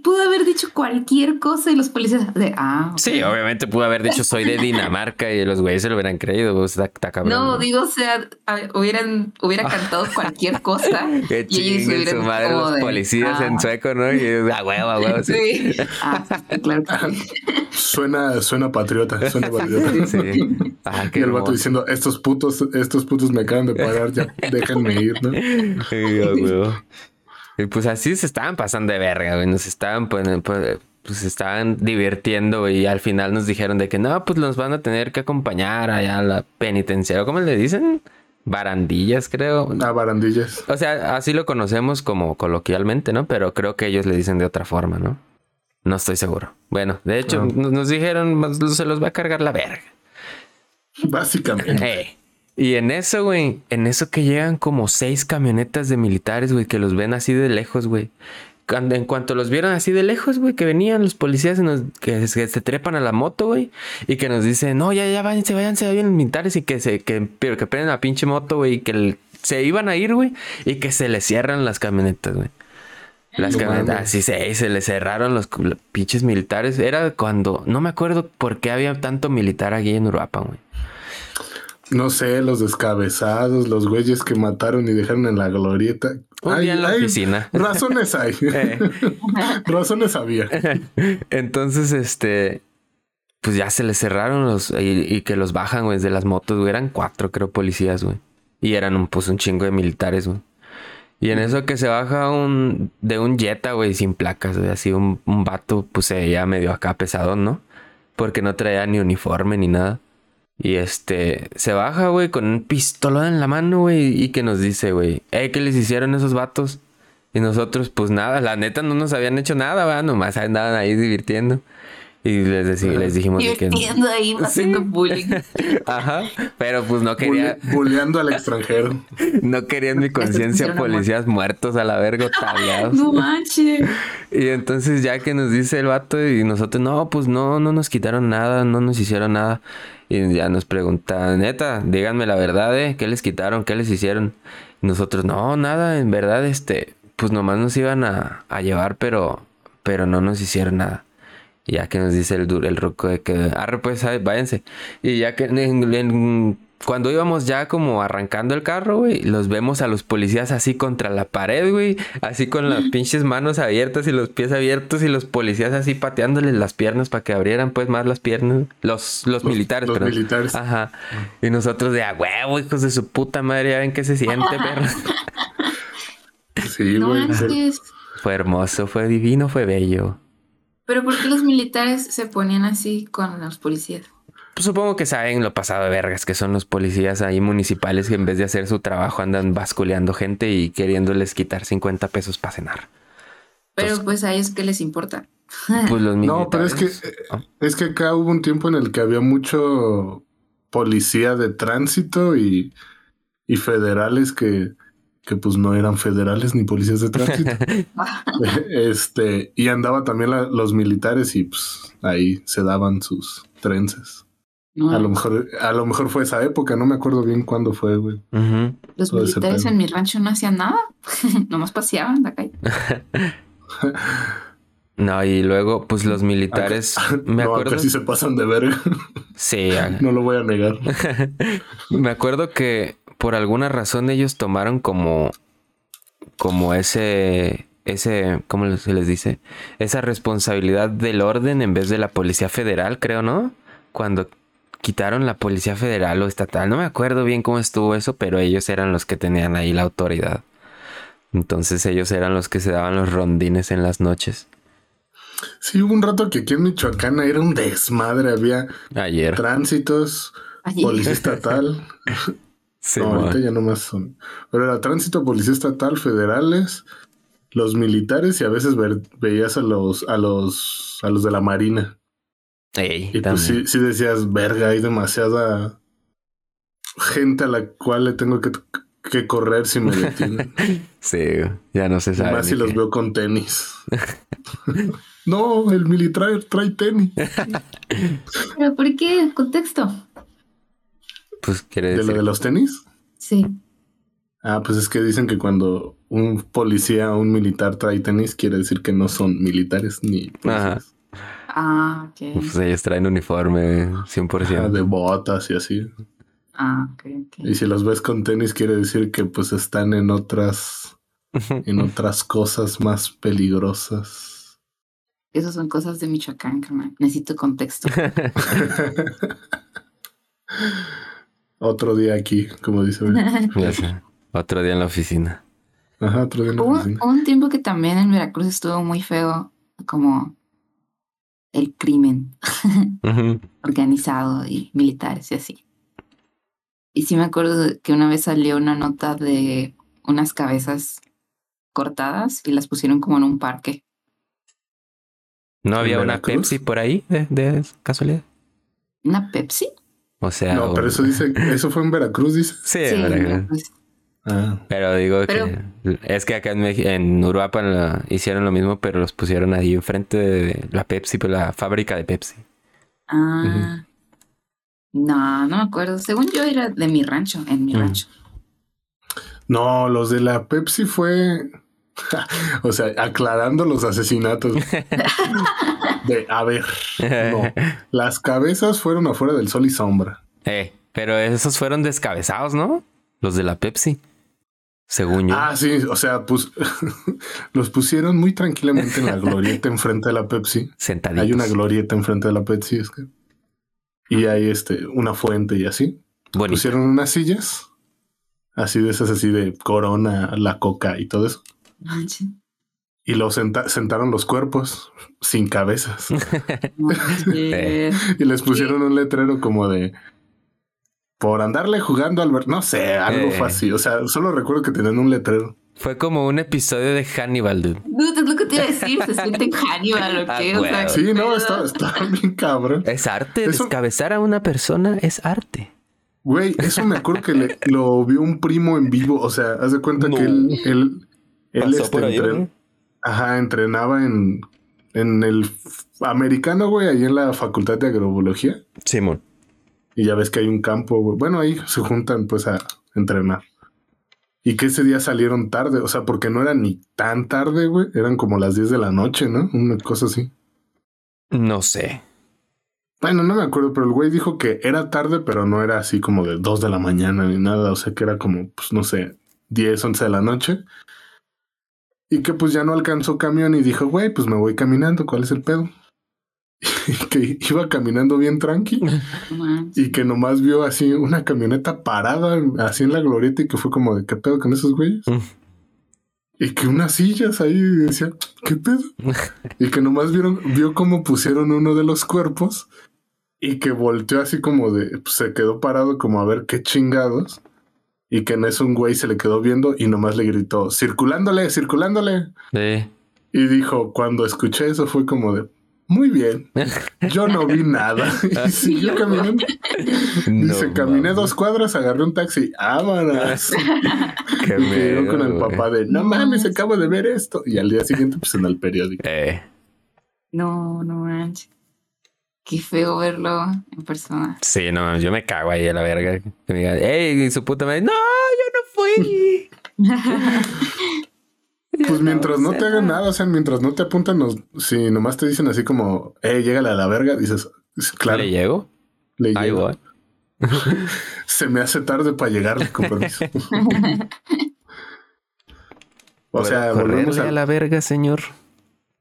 S4: Pudo haber dicho cualquier cosa y los policías de, ah.
S2: Sí, obviamente pudo haber dicho soy de Dinamarca y los güeyes se lo hubieran creído. Está, está cabrón.
S4: No, digo, o sea, hubieran, hubiera cantado cualquier cosa y ellos hubieran
S2: su madre
S4: como
S2: los
S4: de,
S2: policías
S4: ah,
S2: en sueco, ¿no? Y a huevo, a huevo. Sí.
S4: Sí. Ah, claro.
S3: Suena, suena patriota, suena patriota.
S2: Sí. Ah,
S3: Y el vato diciendo, estos putos, estos putos me acaban de pagar, ya déjenme ir, ¿no?
S2: Sí. Y pues así se estaban pasando de verga, güey. Nos estaban pues, pues estaban divirtiendo. Y al final nos dijeron de que no, pues nos van a tener que acompañar allá a la penitenciaria. ¿Cómo le dicen? Barandillas, creo.
S3: A barandillas.
S2: O sea, así lo conocemos como coloquialmente, ¿no? Pero creo que ellos le dicen de otra forma, ¿no? No estoy seguro. Bueno, de hecho,
S3: Ah.
S2: nos, nos dijeron, "Más- se los va a cargar la verga.
S3: Básicamente.
S2: Eh. Y en eso, güey, en eso que llegan como seis camionetas de militares, güey, que los ven así de lejos, güey. Cuando, en cuanto los vieron así de lejos, güey, que venían los policías y nos- que, se- que se trepan a la moto, güey, y que nos dicen, no, ya, ya, váyanse, váyanse, ya vienen los militares y que se, que, pero que prenden la pinche moto, güey, y que el- se iban a ir, güey, y que se les cierran las camionetas, güey. Las
S3: No
S2: camionetas, así se, se les cerraron los, los pinches militares. Era cuando, no me acuerdo por qué había tanto militar aquí en Uruapan, güey.
S3: No sé, los descabezados, los güeyes que mataron y dejaron en la glorieta.
S2: Un día en la oficina.
S3: Razones hay.
S2: Eh.
S3: razones había.
S2: Entonces, este, pues ya se les cerraron los y, y que los bajan, güey, de las motos, güey. Eran cuatro, creo, policías, güey. Y eran un, pues un chingo de militares, güey. Y en eso que se baja un, de un Jetta, güey, sin placas, güey. Así un, un vato, pues se veía medio acá pesadón, ¿no? Porque no traía ni uniforme ni nada. Y este, se baja, güey, con un pistolón en la mano, güey, y que nos dice, güey, eh, ¿qué les hicieron esos vatos? Y nosotros, pues nada, la neta no nos habían hecho nada, va, nomás andaban ahí divirtiendo. Y les, deci- les dijimos de que...
S4: Divirtiendo ahí, haciendo bullying.
S2: Ajá, pero pues no quería,
S3: Buleando al extranjero.
S2: no quería en mi conciencia policías muertos a la verga, tablados.
S4: No manches.
S2: Y entonces ya que nos dice el vato y nosotros, no, pues no, no nos quitaron nada, no nos hicieron nada. Y ya nos pregunta, neta, díganme la verdad, ¿eh? ¿Qué les quitaron? ¿Qué les hicieron? Nosotros, no, nada, en verdad, este, pues nomás nos iban a, a llevar, pero, pero no nos hicieron nada. Y ya que nos dice el, el roco de que, arre pues, váyanse. Y ya que en- cuando íbamos ya como arrancando el carro, güey, los vemos a los policías así contra la pared, güey, así con las pinches manos abiertas y los pies abiertos y los policías así pateándoles las piernas para que abrieran pues más las piernas. Los, los,
S3: Los-
S2: militares,
S3: los militares.
S2: Ajá. Y nosotros de a huevo, hijos de su puta madre, ya ven qué se siente, perro.
S3: Sí,
S4: No
S3: güey.
S4: manches.
S2: fue hermoso, fue divino, fue bello.
S4: Pero ¿por qué los militares se ponían así con los policías?
S2: Pues supongo que saben lo pasado de vergas que son los policías ahí municipales que en vez de hacer su trabajo andan basculeando gente y queriéndoles quitar 50 pesos para cenar.
S4: Pero
S2: Entonces-
S4: pues a ellos qué les importa.
S2: Pues los
S3: No, pero es que eh, es que acá hubo un tiempo en el que había mucho policía de tránsito y, y federales que, que pues no eran federales ni policías de tránsito. este, y andaba también la- los militares y pues ahí se daban sus trenzas.
S4: No,
S3: A lo mejor, a lo mejor fue esa época, no me acuerdo bien cuándo fue, güey.
S4: Los
S3: todo
S4: militares en mi rancho no hacían nada. Nomás paseaban la calle.
S2: No, y luego, pues los militares, me
S3: no,
S2: acuerdo.
S3: acá sí se pasan de verga.
S2: Sí, a-
S3: no lo voy a negar.
S2: me acuerdo que por alguna razón ellos tomaron como, como ese, ese, ¿cómo se les dice? Esa responsabilidad del orden en vez de la policía federal, creo, ¿no? Cuando quitaron la policía federal o estatal, no me acuerdo bien cómo estuvo eso, pero ellos eran los que tenían ahí la autoridad. Entonces ellos eran los que se daban los rondines en las noches.
S3: Sí, hubo un rato que aquí en Michoacán era un desmadre, había
S2: Ayer.
S3: tránsitos, policía estatal.
S2: Sí,
S3: no, ahorita ya nomás son. Pero era tránsito, policía estatal, federales, los militares y a veces ver- veías a los, a los, a los de la marina.
S2: Ey,
S3: Y pues sí, sí decías, verga, hay demasiada gente a la cual le tengo que, que correr si me detienen.
S2: Sí, ya no se
S3: Y
S2: sabe.
S3: más si los veo con tenis. no, el militar trae tenis.
S4: ¿Pero por qué? Contexto.
S2: Pues quiere
S3: ¿De lo
S2: decir.
S3: de los tenis?
S4: Sí.
S3: Ah, pues es que dicen que cuando un policía o un militar trae tenis, quiere decir que no son militares ni policías.
S4: Ah, ok.
S2: Pues ellos traen uniforme 100%.
S3: Ajá, de botas y así.
S4: Ah, ok, ok.
S3: Y si los ves con tenis, quiere decir que pues están en otras, en otras cosas más peligrosas.
S4: Esas son cosas de Michoacán, carnal. Necesito contexto.
S3: Otro día aquí, como dice. Ben.
S2: Ya sé. Otro día en la oficina.
S3: Ajá, otro día en la
S4: Hubo
S3: oficina.
S4: hubo un tiempo que también en Veracruz estuvo muy feo, como el crimen organizado y militares y así. Y sí me acuerdo que una vez salió una nota de unas cabezas cortadas y las pusieron como en un parque.
S2: ¿No
S3: ¿En
S2: había una? Pepsi por ahí de, de casualidad?
S4: ¿Una Pepsi?
S2: O sea,
S3: No,
S2: o-
S3: pero eso dice, eso fue en Veracruz, dice.
S2: Sí,
S4: Sí, en
S2: Veracruz.
S4: Veracruz.
S3: Ah,
S2: Pero digo
S4: Pero-
S2: que es que acá en, en Uruapan la- hicieron lo mismo, pero los pusieron ahí enfrente de la Pepsi, pues la fábrica de Pepsi.
S4: Ah. No, no me acuerdo. Según yo era de mi rancho, en mi
S2: Mm.
S4: rancho.
S3: no, los de la Pepsi fue, o sea, aclarando los asesinatos. De, a ver, no, las cabezas fueron afuera del sol y sombra.
S2: Eh, pero esos fueron descabezados, ¿no? Los de la Pepsi. Según yo.
S3: Ah, sí, o sea, pues los pusieron muy tranquilamente en la glorieta enfrente de la Pepsi.
S2: sentaditos.
S3: Hay una glorieta enfrente de la Pepsi, es que. Y hay este, una fuente y así.
S2: Bonito.
S3: Pusieron unas sillas, así de esas, así de corona, la coca y todo eso.
S4: Manches.
S3: Y los senta- sentaron los cuerpos sin cabezas. Y les pusieron un letrero como de por andarle jugando al ver, no sé, algo
S2: Eh.
S3: así. O sea, solo recuerdo que tenían un letrero.
S2: Fue como un episodio de Hannibal, dude.
S4: Dude, es lo que te iba a decir. Se siente Hannibal o
S2: Ah,
S4: qué. O sea.
S3: Sí,
S4: ¿qué
S3: no, estaba bien cabrón.
S2: Es arte.
S3: Eso-
S2: Descabezar a una persona es arte.
S3: Güey, eso me acuerdo que le- lo vio un primo en vivo. O sea, haz de cuenta
S2: No.
S3: que él, él, él
S2: Pasó
S3: este,
S2: por ahí,
S3: entren-
S2: ¿no?
S3: ajá, entrenaba en, en el americano, güey, ahí en la facultad de agrobiología.
S2: Simón.
S3: Y ya ves que hay un campo, güey. Bueno, ahí se juntan pues a entrenar. Y que ese día salieron tarde, o sea, porque no era ni tan tarde, güey. Eran como las 10 de la noche, ¿no? Una cosa así.
S2: No sé.
S3: Bueno, no me acuerdo, pero el güey dijo que era tarde, pero no era así como de 2 de la mañana ni nada. O sea, que era como, pues no sé, 10, 11 de la noche. Y que pues ya no alcanzó camión y dijo, güey, pues me voy caminando, ¿cuál es el pedo? Que iba caminando bien tranqui y que nomás vio así una camioneta parada así en la glorieta y que fue como de, ¿qué pedo con esos güeyes?
S2: Mm.
S3: Y que unas sillas ahí decía, ¿qué pedo? Y que nomás vieron, vio cómo pusieron uno de los cuerpos y que volteó así como de, pues, se quedó parado como a ver qué chingados. Y que en eso un güey se le quedó viendo y nomás le gritó, circulándole, circulándole.
S2: Sí.
S3: Y dijo, cuando escuché eso fue como de, muy bien, yo no vi nada. Y siguió caminando. Dice,
S2: No
S3: caminé
S2: mames.
S3: dos cuadras, agarré un taxi, vámonos.
S2: Qué
S3: Y con el papá de, no mames, acabo de ver esto. Y al día siguiente, pues en el periódico.
S2: Eh,
S4: No, no manches. Qué feo verlo en persona.
S2: sí, no, yo me cago ahí a la verga. Que me digan, ey, su puta madre. No, yo no fui.
S3: Pues mientras no te hagan nada, o sea, mientras no te apuntan, si nomás te dicen así como, eh, llégale a la verga, dices, claro,
S2: ¿Le llego?
S3: le
S2: Ahí
S3: llego.
S2: voy.
S3: Se me hace tarde para llegar, con permiso. o sea,
S2: ¿Puedo
S3: volvemos
S2: correrle
S3: a,
S2: a la verga, señor.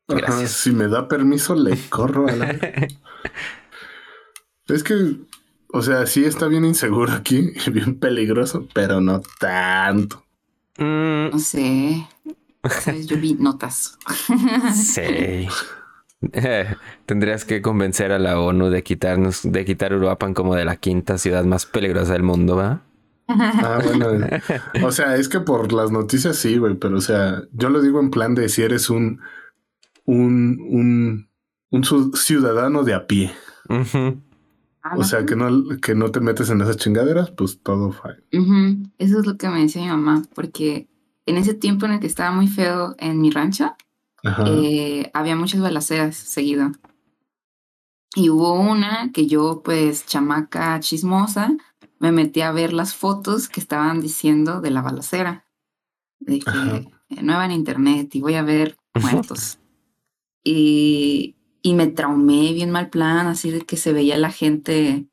S3: Ajá, si me da permiso, le corro a la. es que, o sea, sí está bien inseguro aquí, y bien peligroso, pero no tanto.
S2: Mm,
S4: sé. ¿Sabes? Yo vi notas.
S2: sí. Eh, Tendrías que convencer a la ONU de quitarnos, de quitar Uruapan como de la quinta ciudad más peligrosa del mundo, ¿va?
S3: Ah, bueno. o sea, es que por las noticias sí, güey, pero o sea, yo lo digo en plan de si eres un, un, un, un ciudadano de a pie.
S4: Ah,
S3: O sea, que no, que no te metes en esas chingaderas, pues todo fine.
S4: Eso es lo que me decía mi mamá, porque en ese tiempo en el que estaba muy feo en mi rancho, eh, había muchas balaceras seguido. Y hubo una que yo, pues, chamaca chismosa, me metí a ver las fotos que estaban diciendo de la balacera. De que
S3: Ajá.
S4: eh, no iba en internet y voy a ver muertos. y, y me traumé bien mal plan, así de que se veía la gente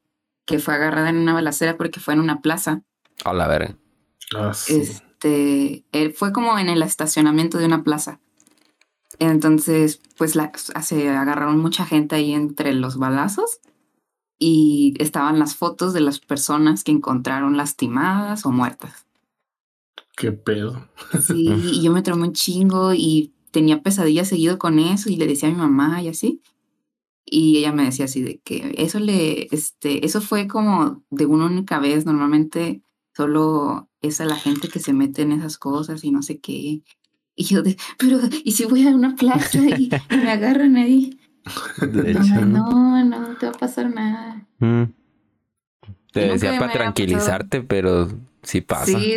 S4: que fue agarrada en una balacera porque fue en una plaza.
S2: A la verga.
S3: Ah, sí.
S4: Este, eh, fue como en el estacionamiento de una plaza. Entonces, pues la, se agarraron mucha gente ahí entre los balazos y estaban las fotos de las personas que encontraron lastimadas o muertas.
S3: Qué pedo.
S4: Sí, y yo me traumé un chingo y tenía pesadillas seguido con eso y le decía a mi mamá y así. Y ella me decía así de que eso le, este, eso fue como de una única vez. Normalmente solo es a la gente que se mete en esas cosas y no sé qué. Y yo de, pero, ¿y si voy a una plaza y, y me agarran ahí?
S2: De hecho.
S4: no, no te va a pasar nada.
S2: Mm. Te
S4: Nunca
S2: decía para tranquilizarte, pero sí pasa.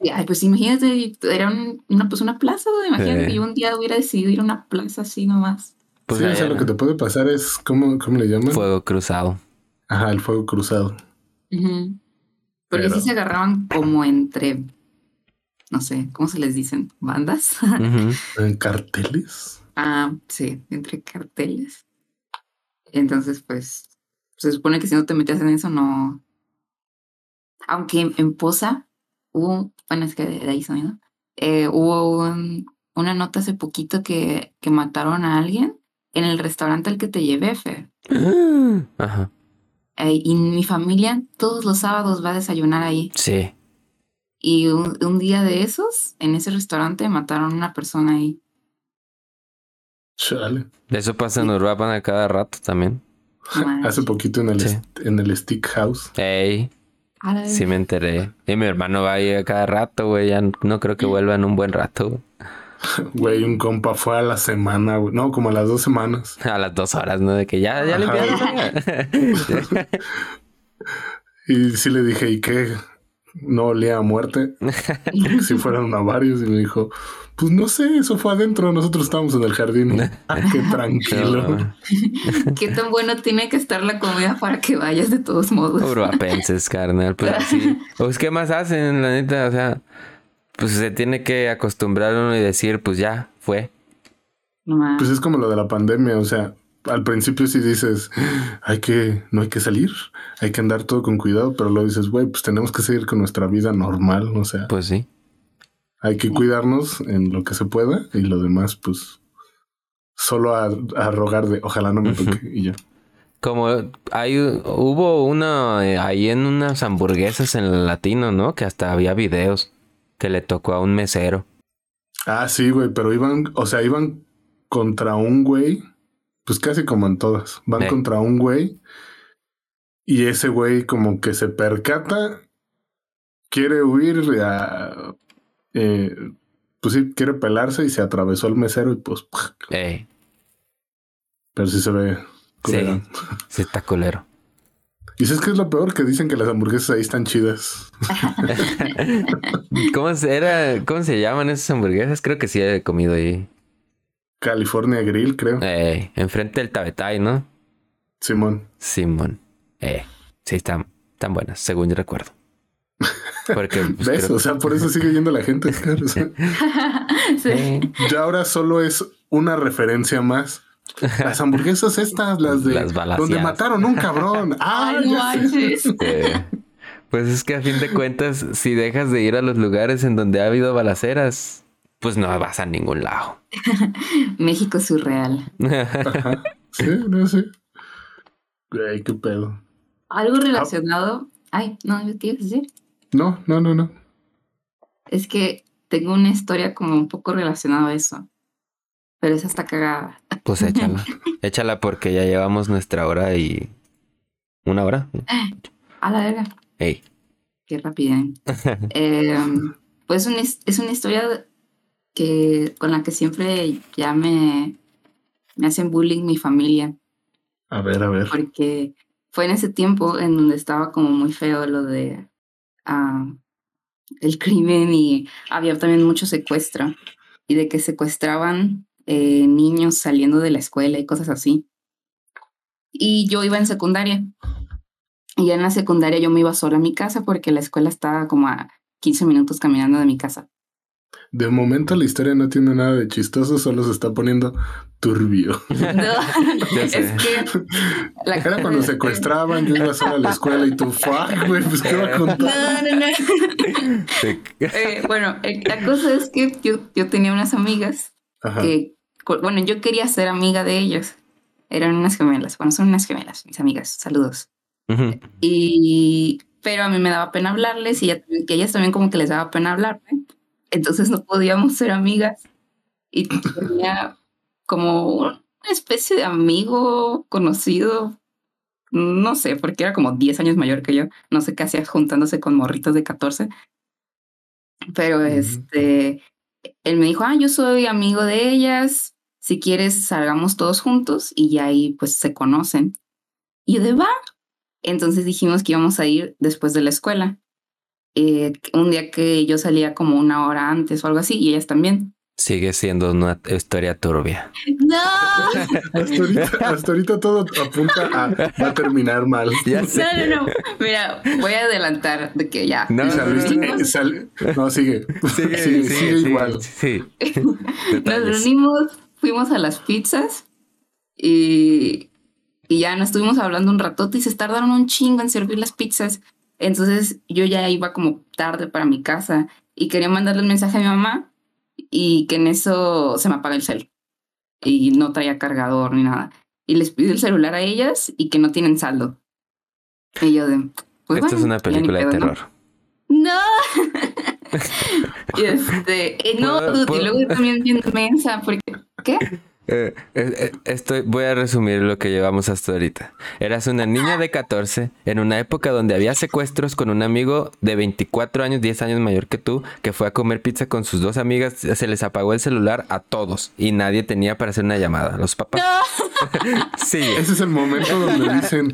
S4: Sí, ay, pues imagínate, era un- una, pues una plaza, imagínate
S2: Sí.
S4: que yo un día hubiera decidido ir a una plaza así nomás.
S2: Pues
S3: sí, o sea, lo que te puede pasar es, ¿cómo, cómo le llaman?
S2: Fuego cruzado.
S3: Ajá, el fuego cruzado.
S4: Ujú. Porque
S3: Pero-
S4: sí se agarraban como entre, no sé, ¿cómo se les dicen? ¿Bandas?
S3: ¿En carteles?
S4: ah, sí, entre carteles. Entonces, pues, se supone que si no te metías en eso, no. Aunque en, en Poza hubo, bueno, es que de, de ahí sonido, eh, hubo un- una nota hace poquito que, que mataron a alguien en el restaurante al que te llevé, Fer.
S2: Ajá.
S4: Eh, y mi familia todos los sábados va a desayunar ahí.
S2: Sí.
S4: Y un, un día de esos, en ese restaurante, mataron a una persona ahí.
S3: Chale.
S2: Eso pasa en Uruapan a cada rato también.
S3: Hace poquito en el,
S2: Sí.
S3: en el Stick House.
S2: Ey, sí me enteré. Y mi hermano va ahí a cada rato, güey. Ya no creo que vuelva en un buen rato. güey.
S3: Güey, un compa fue a la semana, güey. No, como a las dos semanas.
S2: A las dos horas, ¿no? De que ya, ya limpiaron.
S3: Y sí le dije, ¿y qué? ¿No olía a muerte? Porque si fueron a varios. Y me dijo, pues no sé, eso fue adentro. Nosotros estábamos en el jardín. Ah, qué tranquilo.
S2: No,
S4: ¿Qué tan bueno tiene que estar la comida para que vayas de todos modos?
S2: Uruapenses, carnal. Pues sí. Pues, ¿qué más hacen, la neta? O sea, pues se tiene que acostumbrar uno y decir, pues ya, fue.
S4: No.
S3: Pues es como lo de la pandemia. O sea, al principio sí dices, hay que, no hay que salir, hay que andar todo con cuidado, pero luego dices, güey, pues tenemos que seguir con nuestra vida normal, o sea,
S2: Pues sí.
S3: hay que cuidarnos en lo que se pueda y lo demás, pues, solo a, a rogar de, ojalá no me toque y ya.
S2: Como hay, hubo una eh, ahí en unas hamburguesas en el latino, ¿no? Que hasta había videos que le tocó a un mesero.
S3: Ah, sí, güey, pero iban, o sea, iban contra un güey, pues casi como en todas, van
S2: Eh.
S3: contra un güey y ese güey como que se percata, quiere huir, a, eh, pues sí, quiere pelarse y se atravesó el mesero y pues,
S2: Eh,
S3: pero sí se ve. culero.
S2: sí está culero.
S3: Y sabes que es lo peor que dicen que las hamburguesas ahí están chidas.
S2: ¿Cómo se, era, ¿Cómo se llaman esas hamburguesas? Creo que sí he comido ahí.
S3: California Grill, creo.
S2: Eh, enfrente del Tabetay, ¿no?
S3: Simón.
S2: Simón. Eh, sí, están, están buenas, según yo recuerdo. Porque pues,
S3: ¿Ves?
S2: creo-
S3: O sea, por eso sigue yendo la gente. Oscar. O sea,
S4: Sí.
S2: Eh,
S3: ya ahora solo es una referencia más. Las hamburguesas estas, las de
S2: Las
S3: donde mataron un cabrón. Ah,
S4: Ay,
S2: eh, pues es que a fin de cuentas, si dejas de ir a los lugares en donde ha habido balaceras, pues no vas a ningún lado.
S4: México surreal.
S3: Ajá. Sí, no sé. Güey, qué pedo.
S4: Algo relacionado. Ay, no, ¿qué ibas a decir?
S3: No, no, no, no.
S4: Es que tengo una historia como un poco relacionada a eso. Pero esa está cagada.
S2: Pues échala. échala porque ya llevamos nuestra hora y... ¿Una hora?
S4: A la verga.
S2: Ey.
S4: Qué rápida. ¿eh? Em, pues es una historia que con la que siempre ya me, me hacen bullying mi familia.
S3: A ver, a ver.
S4: Porque fue en ese tiempo en donde estaba como muy feo lo de el crimen y había también mucho secuestro. Y de que secuestraban eh, niños saliendo de la escuela y cosas así. Y yo iba en secundaria. Y ya en la secundaria yo me iba sola a mi casa porque la escuela estaba como a 15 minutos caminando de mi casa.
S3: De momento la historia no tiene nada de chistoso, solo se está poniendo turbio.
S4: No, es que la
S3: Era cuando secuestraban, yo iba sola a la escuela y tú, fuck, güey, pues qué va a contar.
S4: No, no, no. Eh, bueno, eh, la cosa es que yo, yo tenía unas amigas
S3: Ajá.
S4: que, bueno, yo quería ser amiga de ellas. Eran unas gemelas. Bueno, son unas gemelas, mis amigas. Saludos.
S2: Ujú.
S4: Y, pero a mí me daba pena hablarles y ella- que ellas también como que les daba pena hablarme. Entonces no podíamos ser amigas. Y tenía como una especie de amigo conocido. No sé, porque era como 10 años mayor que yo. No sé qué hacía juntándose con morritos de 14. Pero este, él me dijo, ah, yo soy amigo de ellas. Si quieres, salgamos todos juntos y ya ahí pues se conocen. Y de va. Entonces dijimos que íbamos a ir después de la escuela. Eh, un día que yo salía como una hora antes o algo así y ellas también.
S2: Sigue siendo una historia turbia.
S4: ¡No!
S3: Hasta ahorita, hasta ahorita todo apunta a va a terminar mal.
S2: Ya sé.
S4: No, no, no. Mira, voy a adelantar de que ya.
S2: No,
S3: Y
S2: no,
S3: saliste-
S2: no, no.
S3: eh, sal- no, sigue.
S2: Sigue,
S3: Sigue,
S2: sigue,
S3: sigue
S2: sigue,
S3: igual.
S2: Sí.
S4: Nos reunimos, fuimos a las pizzas y, y ya nos estuvimos hablando un ratote y se tardaron un chingo en servir las pizzas. Entonces yo ya iba como tarde para mi casa y quería mandarle un mensaje a mi mamá y que en eso se me apaga el cel y no traía cargador ni nada. Y les pido el celular a ellas y que no tienen saldo. Y yo de... Pues
S2: Esto es
S4: bueno,
S2: una
S4: ya ni
S2: película de terror.
S4: No. Y este, eh, no,
S2: ¿Puedo-
S4: dude,
S2: puedo?
S4: y luego también bien mensa, porque, ¿qué?
S2: Eh, eh, eh, estoy, voy a resumir lo que llevamos hasta ahorita. Eras una niña de 14 en una época donde había secuestros con un amigo de 24 años, 10 años mayor que tú, que fue a comer pizza con sus dos amigas. Se les apagó el celular a todos y nadie tenía para hacer una llamada. Los papás. Sí.
S3: Ese es el momento donde dicen,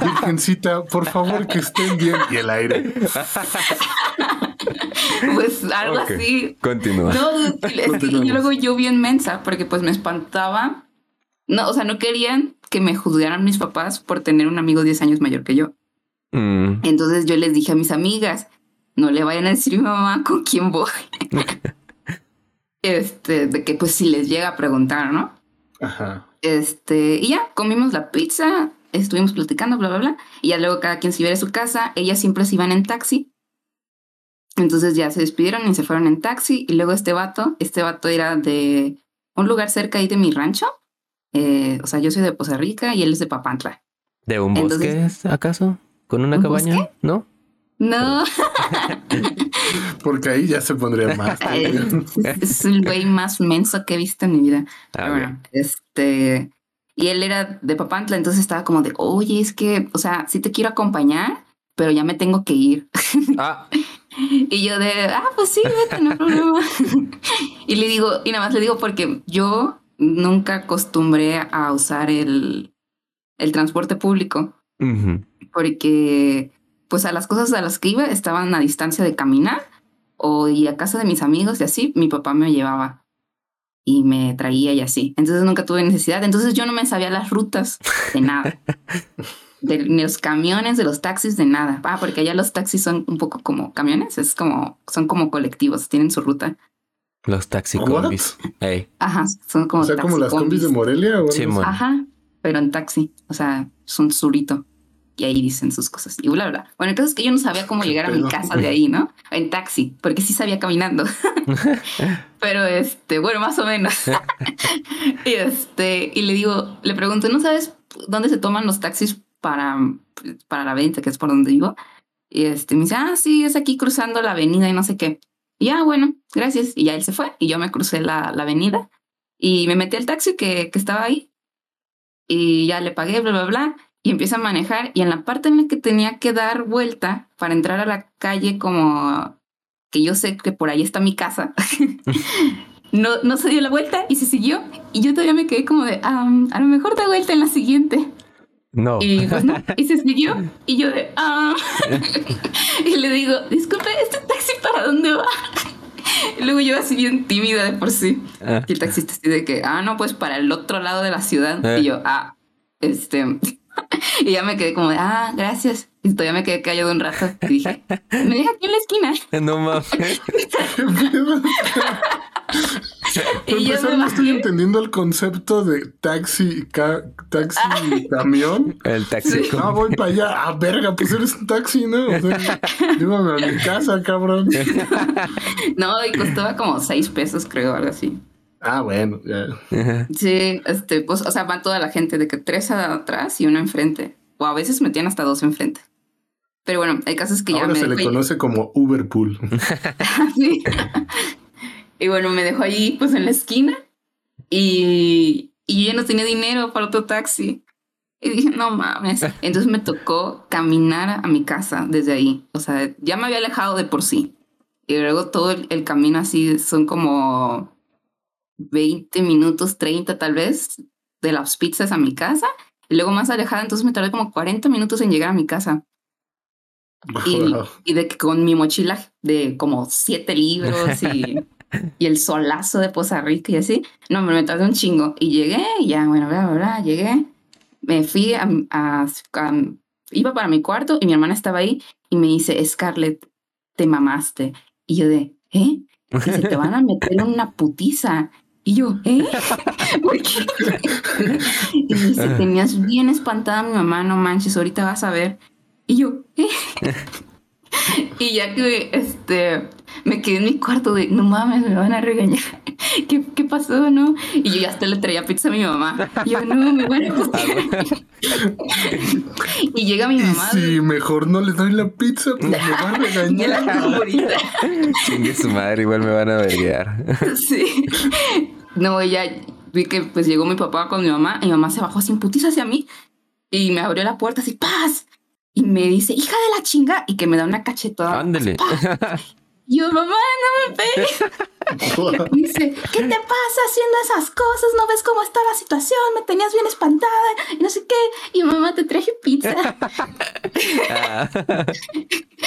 S3: Virgencita, por favor que estén bien. Y el aire.
S4: Pues algo así.
S2: Continúa.
S4: No, es que
S3: Continuamos.
S4: y luego yo bien mensa, porque pues me espantaba. No, o sea, no querían que me juzgaran mis papás por tener un amigo 10 años mayor que yo.
S2: Mm,
S4: Entonces yo les dije a mis amigas, no le vayan a decir a mi mamá con quién voy. este, de que pues si les llega a preguntar, ¿no?
S3: Ajá.
S4: Este, y ya, comimos la pizza, estuvimos platicando, bla, bla, bla. Y ya luego cada quien se iba a su casa. Ellas siempre se iban en taxi. Entonces ya se despidieron y se fueron en taxi. Y luego este vato, este vato era de un lugar cerca ahí de mi rancho. Eh, o sea, yo soy de Poza Rica y él es de Papantla.
S2: ¿De un bosque
S4: Entonces-
S2: acaso? ¿Con una
S4: ¿Un
S2: cabaña?
S4: bosque?
S2: ¿No?
S4: No,
S3: Porque ahí ya se pondría más.
S4: es, es el güey más menso que he visto en mi vida.
S2: Ah,
S4: Pero bueno, este. Y él era de Papantla, entonces estaba como de, oye, es que, o sea, sí te quiero acompañar, pero ya me tengo que ir.
S2: Ah,
S4: Y yo de, ah, pues sí, vete, no hay problema. y le digo, y nada más le digo porque yo nunca acostumbré a usar el, el transporte público,
S2: ujú.
S4: porque pues a las cosas a las que iba estaban a distancia de caminar o y a casa de mis amigos y así, mi papá me llevaba y me traía y así. Entonces nunca tuve necesidad. Entonces yo no me sabía las rutas de nada. De los camiones, de los taxis, de nada. Ah, porque allá los taxis son un poco como camiones, es como, son como colectivos, tienen su ruta.
S2: Los taxi
S3: What?
S2: combis. Ey,
S4: Ajá, son como
S3: O sea, como las combis de Morelia. ¿o
S2: Sí,
S4: Ajá, pero en taxi, o sea, es un surito. Y ahí dicen sus cosas y bla, bla. Bueno, entonces que yo no sabía cómo llegar a mi casa de ahí, ¿no? En taxi, porque sí sabía caminando. Pero este, bueno, más o menos. y este, y le digo, le pregunto, ¿no sabes dónde se toman los taxis para, para la venta, que es por donde vivo? Y este, me dice, ah, sí, es aquí cruzando la avenida y no sé qué. Y ya, bueno, gracias. Y ya él se fue y yo me crucé la, la avenida y me metí al taxi que, que estaba ahí y ya le pagué, bla, bla, bla, y empiezo a manejar y en la parte en que tenía que dar vuelta para entrar a la calle como que yo sé que por ahí está mi casa, no, no se dio la vuelta y se siguió y yo todavía me quedé como de, "Ah, a lo mejor da vuelta en la siguiente.
S2: No.
S4: Y pues no, y se siguió y yo de, ah. y le digo, disculpe, ¿este taxi para dónde va? Y luego yo así bien tímida de por sí.
S2: Ah,
S4: Y el taxista así de que, ah, no, pues para el otro lado de la ciudad.
S2: Eh.
S4: Y yo, ah, este. y ya me quedé como de, ah, gracias. Y todavía me quedé callado un rato. Y dije, me deja aquí en la esquina.
S2: no mames.
S3: Para
S4: Y yo
S3: empezar, no estoy entendiendo el concepto de taxi, ca- taxi, camión.
S2: El taxi
S4: Sí.
S3: Ah, voy para allá. Ah, verga, pues eres un taxi, ¿no? O sea, llévame a mi casa, cabrón.
S4: No, y costaba como seis pesos, creo, algo así.
S3: Ah, bueno, ya.
S2: Ajá.
S4: Sí, este, pues, o sea, van toda la gente de que tres atrás y uno enfrente. O a veces metían hasta dos enfrente. Pero bueno, hay casos que ya me
S3: se le conoce como Uberpool.
S4: Sí. Y bueno, me dejó allí, pues en la esquina. Y, y yo ya no tenía dinero para otro taxi. Y dije, no mames. Entonces me tocó caminar a mi casa desde ahí. O sea, ya me había alejado de por sí. Y luego todo el, el camino así son como 20 minutos, 30 tal vez, de las pizzas a mi casa. Y luego más alejada, entonces me tardé como 40 minutos en llegar a mi casa. Y,
S3: Wow.
S4: y de que con mi mochila de como siete libros y, y el solazo de Poza Rica y así. No, me tardé un chingo. Y llegué, y ya, bueno, bla, bla, bla, llegué. Me fui a, a- a- Iba para mi cuarto y mi hermana estaba ahí y me dice, Scarlett, te mamaste. Y yo de, ¿eh? Dice, te van a meter una putiza. Y yo, ¿eh? ¿Por qué? Y me dice, tenías bien espantada a mi mamá, no manches, ahorita vas a ver. Y yo, ¿eh? y ya que este, me quedé en mi cuarto de, no mames, me van a regañar. ¿Qué, qué pasó, no? Y yo ya hasta le traía pizza a mi mamá. Y yo, no, me van a putear. y llega mi
S3: Y
S4: mamá.
S3: si mejor no le doy la pizza, pues me va a regañar.
S2: Chingue su madre, igual me van a verguear.
S4: Sí. No, ya vi que pues llegó mi papá con mi mamá y mi mamá se bajó sin putiza hacia mí y me abrió la puerta así, ¡paz! Y me dice, hija de la chinga, y que me da una cachetada.
S2: Ándele.
S4: Yo, mamá, no me pegues. Dice, ¿qué te pasa haciendo esas cosas? ¿No ves cómo está la situación? Me tenías bien espantada y no sé qué. Y mamá, te traje pizza.
S2: Ah.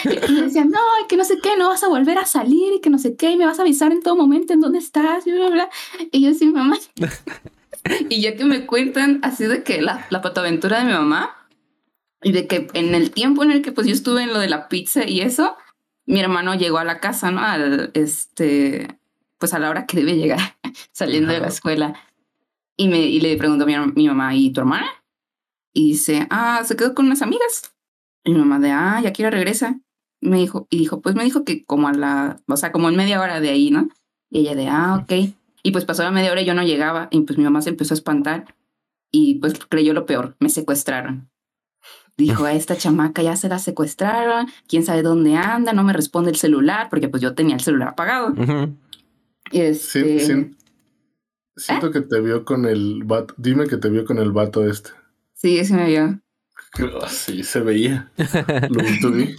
S4: Y me decía, no, y que no sé qué, no vas a volver a salir y que no sé qué, y me vas a avisar en todo momento en dónde estás, y bla, bla, bla. Y yo, sí, mamá. y ya que me cuentan así de que la, la patoaventura de mi mamá, y de que en el tiempo en el que pues yo estuve en lo de la pizza y eso, mi hermano llegó a la casa, ¿no? Al, este, pues a la hora que debe llegar, saliendo de la escuela. Y, me, y le pregunto a mi, mi mamá, ¿y tu hermana? Y dice, ah, se quedó con unas amigas. Y mi mamá de, ah, ya quiero regresa. Me dijo, y dijo, pues me dijo que como a la, o sea, como en media hora de ahí, ¿no? Y ella de, ah, ok. Y pues pasó la media hora y yo no llegaba. Y pues mi mamá se empezó a espantar. Y pues creyó lo peor, me secuestraron. Dijo, a esta chamaca ya se la secuestraron, quién sabe dónde anda, no me responde el celular, porque pues yo tenía el celular apagado.
S2: Ujú.
S4: Este,
S3: Sí, sí. Siento que te vio con el vato. Dime que te vio con el vato este.
S4: sí, sí me vio.
S3: Oh, sí, se veía. Lo intuí.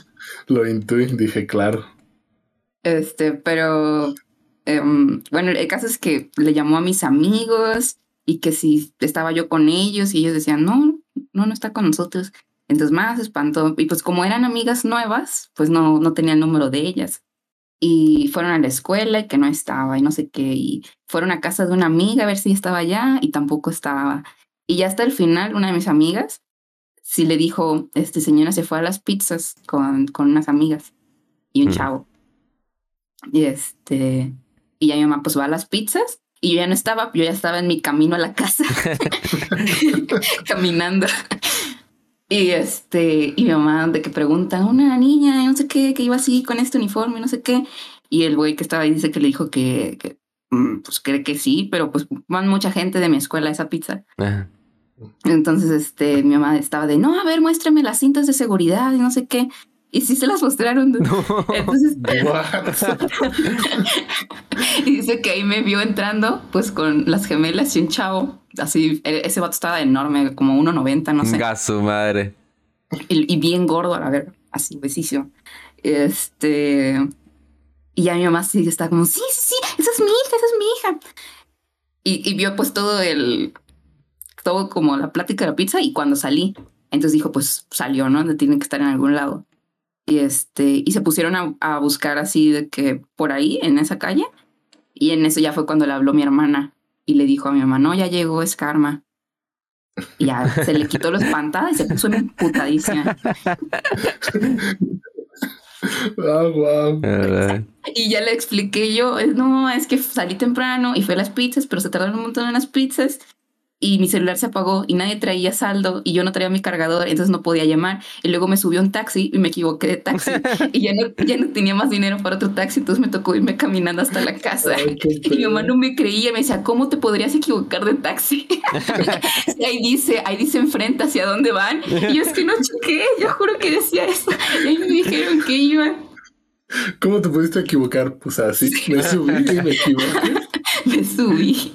S3: Lo intuí. Dije, claro.
S4: Este, pero em, bueno, el caso es que le llamó a mis amigos y que si estaba yo con ellos y ellos decían, no, no, no está con nosotros. Entonces más espantó. Y pues como eran amigas nuevas, pues no, no tenía el número de ellas. Y fueron a la escuela y que no estaba y no sé qué. Y fueron a casa de una amiga a ver si estaba allá y tampoco estaba. Y ya hasta el final, una de mis amigas sí le dijo, este señora se fue a las pizzas con, con unas amigas y un
S2: Mm.
S4: chavo. Y este, y ya mi mamá pues va a las pizzas y yo ya no estaba, yo ya estaba en mi camino a la casa, caminando. Y este, y mi mamá de que pregunta, una niña, no sé qué, que iba así con este uniforme, no sé qué. Y el güey que estaba ahí dice que le dijo que, que, mm, pues cree que sí, pero pues van mucha gente de mi escuela a esa pizza.
S2: Ajá.
S4: Entonces, este, mi mamá estaba de, no, a ver, muéstrame las cintas de seguridad y no sé qué. Y sí se las mostraron. dude. Entonces, y dice que ahí me vio entrando, pues con las gemelas y un chavo. Así, e- ese vato estaba enorme, como 1,90, no sé.
S2: Ga su madre.
S4: Y, y bien gordo, a ver, así, besísimo. Este. Y ya mi mamá sí está como, sí, sí, sí, esa es mi hija, esa es mi hija. Y, y vio pues todo el. Todo como la plática de la pizza y cuando salí. Entonces dijo, pues salió, ¿no? Tiene que estar en algún lado. Y este, y se pusieron a, a buscar así de que por ahí, en esa calle. Y en eso ya fue cuando le habló mi hermana y le dijo a mi mamá, no, ya llegó, es karma. Y ya se le quitó la espantada y se puso emputadísima.
S3: Ah, wow.
S2: ¿Verdad?
S4: Y ya le expliqué yo, no, es que salí temprano y fue a las pizzas, pero se tardaron un montón en las pizzas y mi celular se apagó y nadie traía saldo y yo no traía mi cargador, entonces no podía llamar. Y luego me subió un taxi y me equivoqué de taxi y ya no, ya no tenía más dinero para otro taxi, entonces me tocó irme caminando hasta la casa.
S3: Ay,
S4: Y mi mamá no me creía, me decía, ¿cómo te podrías equivocar de taxi? y ahí dice, ahí dice enfrente hacia dónde van. Y yo es que no choqué, yo juro que decía eso. Y ahí me dijeron que iba.
S3: ¿Cómo te pudiste equivocar? Pues así. Me subí y me equivoqué.
S4: Me subí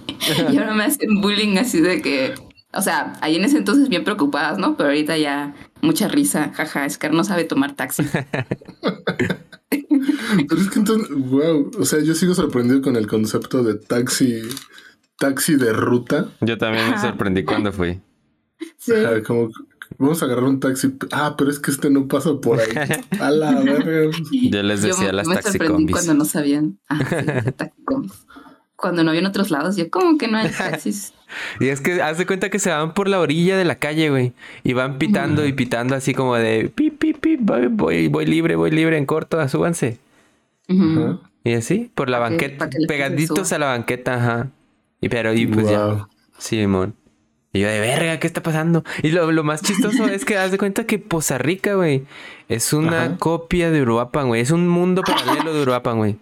S4: y ahora me hacen bullying así de que, o sea, ahí en ese entonces bien preocupadas, ¿no? Pero ahorita ya mucha risa, jaja, Scar no sabe tomar taxi.
S3: Pero es que entonces, wow. O sea, yo sigo sorprendido con el concepto de taxi, taxi de ruta.
S2: Yo también me sorprendí cuando fui.
S4: Sí.
S3: Ajá, como vamos a agarrar un taxi. Ah, pero es que este no pasa por ahí. A la verga.
S2: Yo les decía
S4: me-
S2: las
S4: me sorprendí
S2: taxicombis.
S4: cuando no sabían. Ah, sí, taxicombis. Cuando no había en otros lados, yo, ¿cómo que no hay taxis?
S2: Y es que haz de cuenta que se van por la orilla de la calle, güey. Y van pitando y pitando así como de pi, pi, pi, voy, voy, voy libre, voy libre en corto, súbanse. Y así, por la
S4: que-
S2: banqueta,
S4: que
S2: pegaditos a la banqueta, ajá. Y pero, y pues ya.
S3: Wow.
S2: Simón. Y yo de verga, ¿qué está pasando? Y lo, lo más chistoso es que haz de cuenta que Poza Rica, güey, es una
S3: Ajá.
S2: copia de Uruapan, güey. Es un mundo paralelo de Uruapan, güey.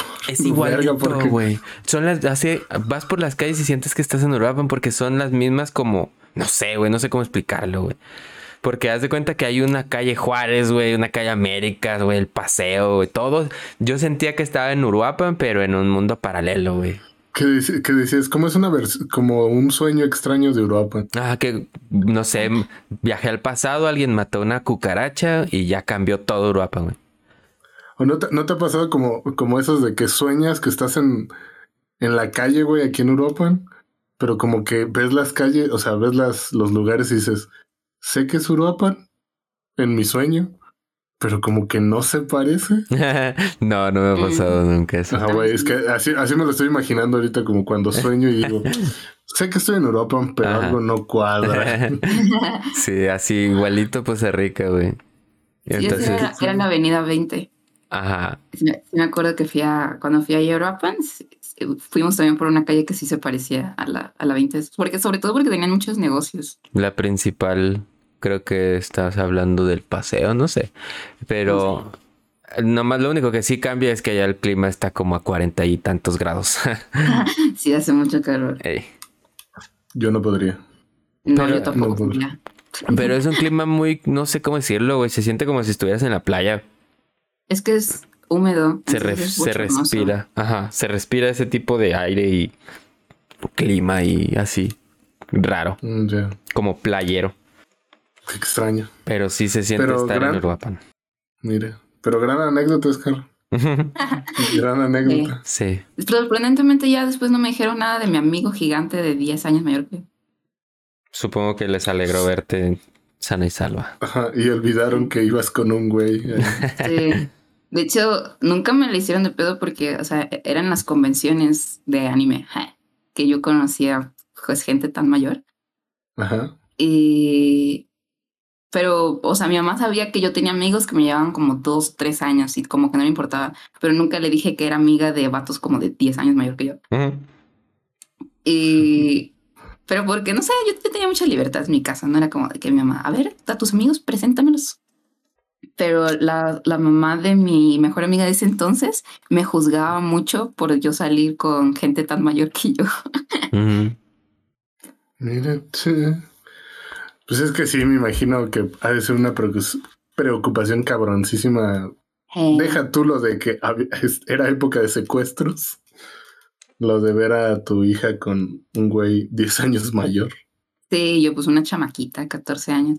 S2: Es
S3: Verga,
S2: igualito,
S3: ¿por qué?
S2: güey. Son las, hace, vas por las calles y sientes que estás en Uruapan porque son las mismas como, no sé, güey, no sé cómo explicarlo, güey. Porque haz de cuenta que hay una calle Juárez, güey, una calle Américas, güey, el paseo, güey, todo. Yo sentía que estaba en Uruapan, pero en un mundo paralelo, güey.
S3: ¿Qué, dice- decías? ¿Cómo es una como un sueño extraño de Europa?
S2: Ah, que no sé, viajé al pasado, alguien mató una cucaracha y ya cambió todo Uruapan, güey.
S3: ¿O no te, no te ha pasado como, como esos de que sueñas que estás en, en la calle, güey, aquí en Europa? Pero como que ves las calles, o sea, ves las, los lugares y dices, sé que es Uruapan en mi sueño, pero como que no se parece.
S2: no, no me ha pasado nunca eso.
S3: Ajá, güey, es que así, así me lo estoy imaginando ahorita como cuando sueño y digo, sé que estoy en Europa, pero
S2: Ajá.
S3: algo no cuadra.
S2: sí, así igualito Poza Rica, güey.
S4: Sí,
S2: entonces,
S4: era, era en la avenida 20.
S2: Ajá.
S4: Sí, me sí me acuerdo que fui a, cuando fui a eh, fuimos también por una calle que sí se parecía a la, a la 20. Porque, sobre todo porque tenían muchos negocios.
S2: La principal, creo que estás hablando del paseo, no sé. Pero nomás lo único que sí cambia es que allá el clima está como a cuarenta y tantos grados.
S4: sí, hace mucho calor.
S2: Ey.
S3: Yo no podría.
S4: No,
S2: Pero-
S4: yo tampoco.
S3: no,
S4: podría.
S2: Pero es un clima muy, no sé cómo decirlo, güey. Se siente como si estuvieras en la playa.
S4: Es que es húmedo.
S2: Se, re-
S4: entonces es
S2: se
S4: bochornoso.
S2: respira. Ajá. Se respira ese tipo de aire y clima y así. Raro.
S3: Mm, Ya,
S2: Como playero.
S3: qué extraño.
S2: Pero sí se siente
S3: Pero
S2: estar
S3: gran-
S2: en Uruapan.
S3: Mire, pero gran anécdota, Oscar. Gran anécdota.
S2: sí.
S4: Sorprendentemente ya después no me dijeron nada de mi amigo gigante de 10 años mayor que yo.
S2: Supongo que les alegró verte sana y salva.
S3: Ajá, y olvidaron que ibas con un güey. ahí.
S4: Sí. De hecho, nunca me le hicieron de pedo porque, o sea, eran las convenciones de anime ja, que yo conocía, pues, gente tan mayor.
S3: Ajá.
S4: Y... Pero, o sea, mi mamá sabía que yo tenía amigos que me llevaban como dos, tres años y como que no le importaba. Pero nunca le dije que era amiga de vatos como de 10 años mayor que yo.
S2: Ujú.
S4: Y... Pero porque, no sé, yo, tenía mucha libertad en mi casa. No era como de que mi mamá, a ver, a tus amigos, preséntamelos. Pero la, la mamá de mi mejor amiga de ese entonces me juzgaba mucho por yo salir con gente tan mayor que yo.
S2: Ujú.
S3: Mira, sí. Pues es que sí, me imagino que ha de ser una preocu- preocupación cabroncísima.
S4: Eh,
S3: Deja tú lo de que era época de secuestros. Lo de ver a tu hija con un güey 10 años mayor.
S4: Sí, yo pues una chamaquita, 14 años.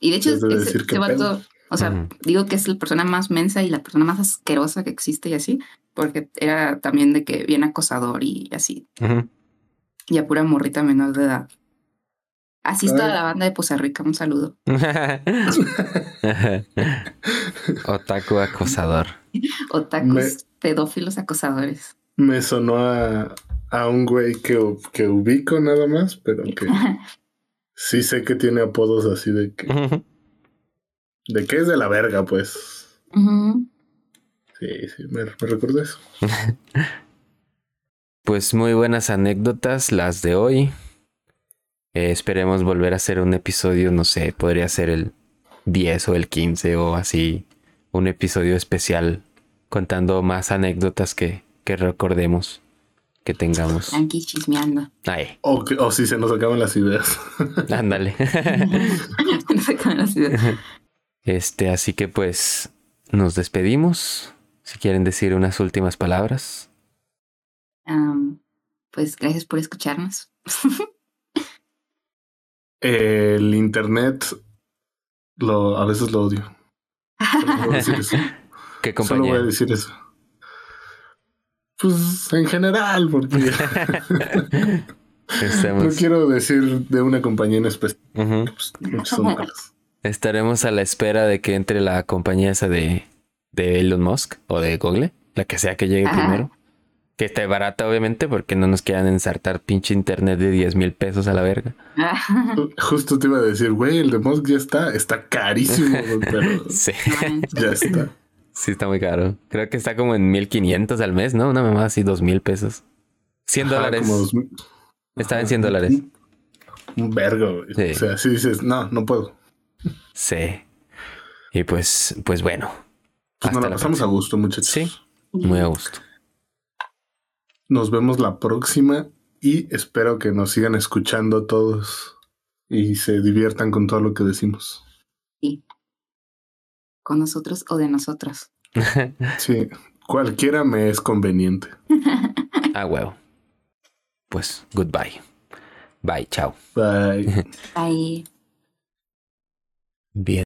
S4: Y de hecho,
S3: Es de
S4: ese,
S3: decir,
S4: ese
S3: ¿qué
S4: vato, o sea, digo que es la persona más mensa y la persona más asquerosa que existe y así, porque era también de que bien acosador y así, y a pura morrita menor de edad. Así está la banda de Poza Rica, un saludo.
S2: Otaku acosador.
S4: Otakus,
S3: Me-
S4: pedófilos acosadores.
S3: Me sonó a, a un güey que, que ubico nada más, pero que sí sé que tiene apodos así de que, de que es de la verga, pues. Sí, sí, me, me recuerdo eso.
S2: Pues muy buenas anécdotas las de hoy. Eh, esperemos volver a hacer un episodio, no sé, podría ser el 10 o el 15 o así, un episodio especial contando más anécdotas que, que recordemos, que tengamos.
S4: Chismeando.
S2: Ay,
S3: O, que, o si se nos acaban las ideas.
S2: ándale.
S4: No sé cómo la ciudad.
S2: Este, así que pues nos despedimos. Si quieren decir unas últimas palabras.
S4: Pues gracias por escucharnos.
S3: El internet lo, a veces lo odio. Solo puedo decir eso.
S2: ¿Qué
S3: Solo voy a
S2: compañía?
S3: decir eso. Pues en general, porque no quiero decir de una compañía en específico.
S2: Ujú.
S3: pues, muchas son malas.
S2: Estaremos a la espera de que entre la compañía esa de, de Elon Musk o de Google, la que sea que llegue
S4: Ajá.
S2: primero. Que esté barata, obviamente, porque no nos quieran ensartar pinche internet de 10 mil pesos a la verga.
S3: Justo te iba a decir, güey, el de Musk ya está, está carísimo, güey, pero
S2: Sí,
S3: ya está.
S2: Sí está muy caro. Creo que está como en 1500 al mes, ¿no? Una mamá así, 2 mil pesos. 100
S3: Ajá,
S2: dólares.
S3: como dos mil-
S2: Estaba en 100 dólares.
S3: Un, vergo, güey.
S2: Sí.
S3: O sea, si dices, no, no puedo.
S2: Sí. Y pues, pues bueno.
S3: Pues nos la pasamos a gusto, muchachos.
S2: Sí. Muy a gusto.
S3: Nos vemos la próxima y espero que nos sigan escuchando todos y se diviertan con todo lo que decimos.
S4: Con nosotros o de nosotros.
S3: Sí, cualquiera me es conveniente.
S2: ah, huevo. Pues, goodbye. Bye, chao.
S3: Bye.
S4: Bye.
S2: Bien.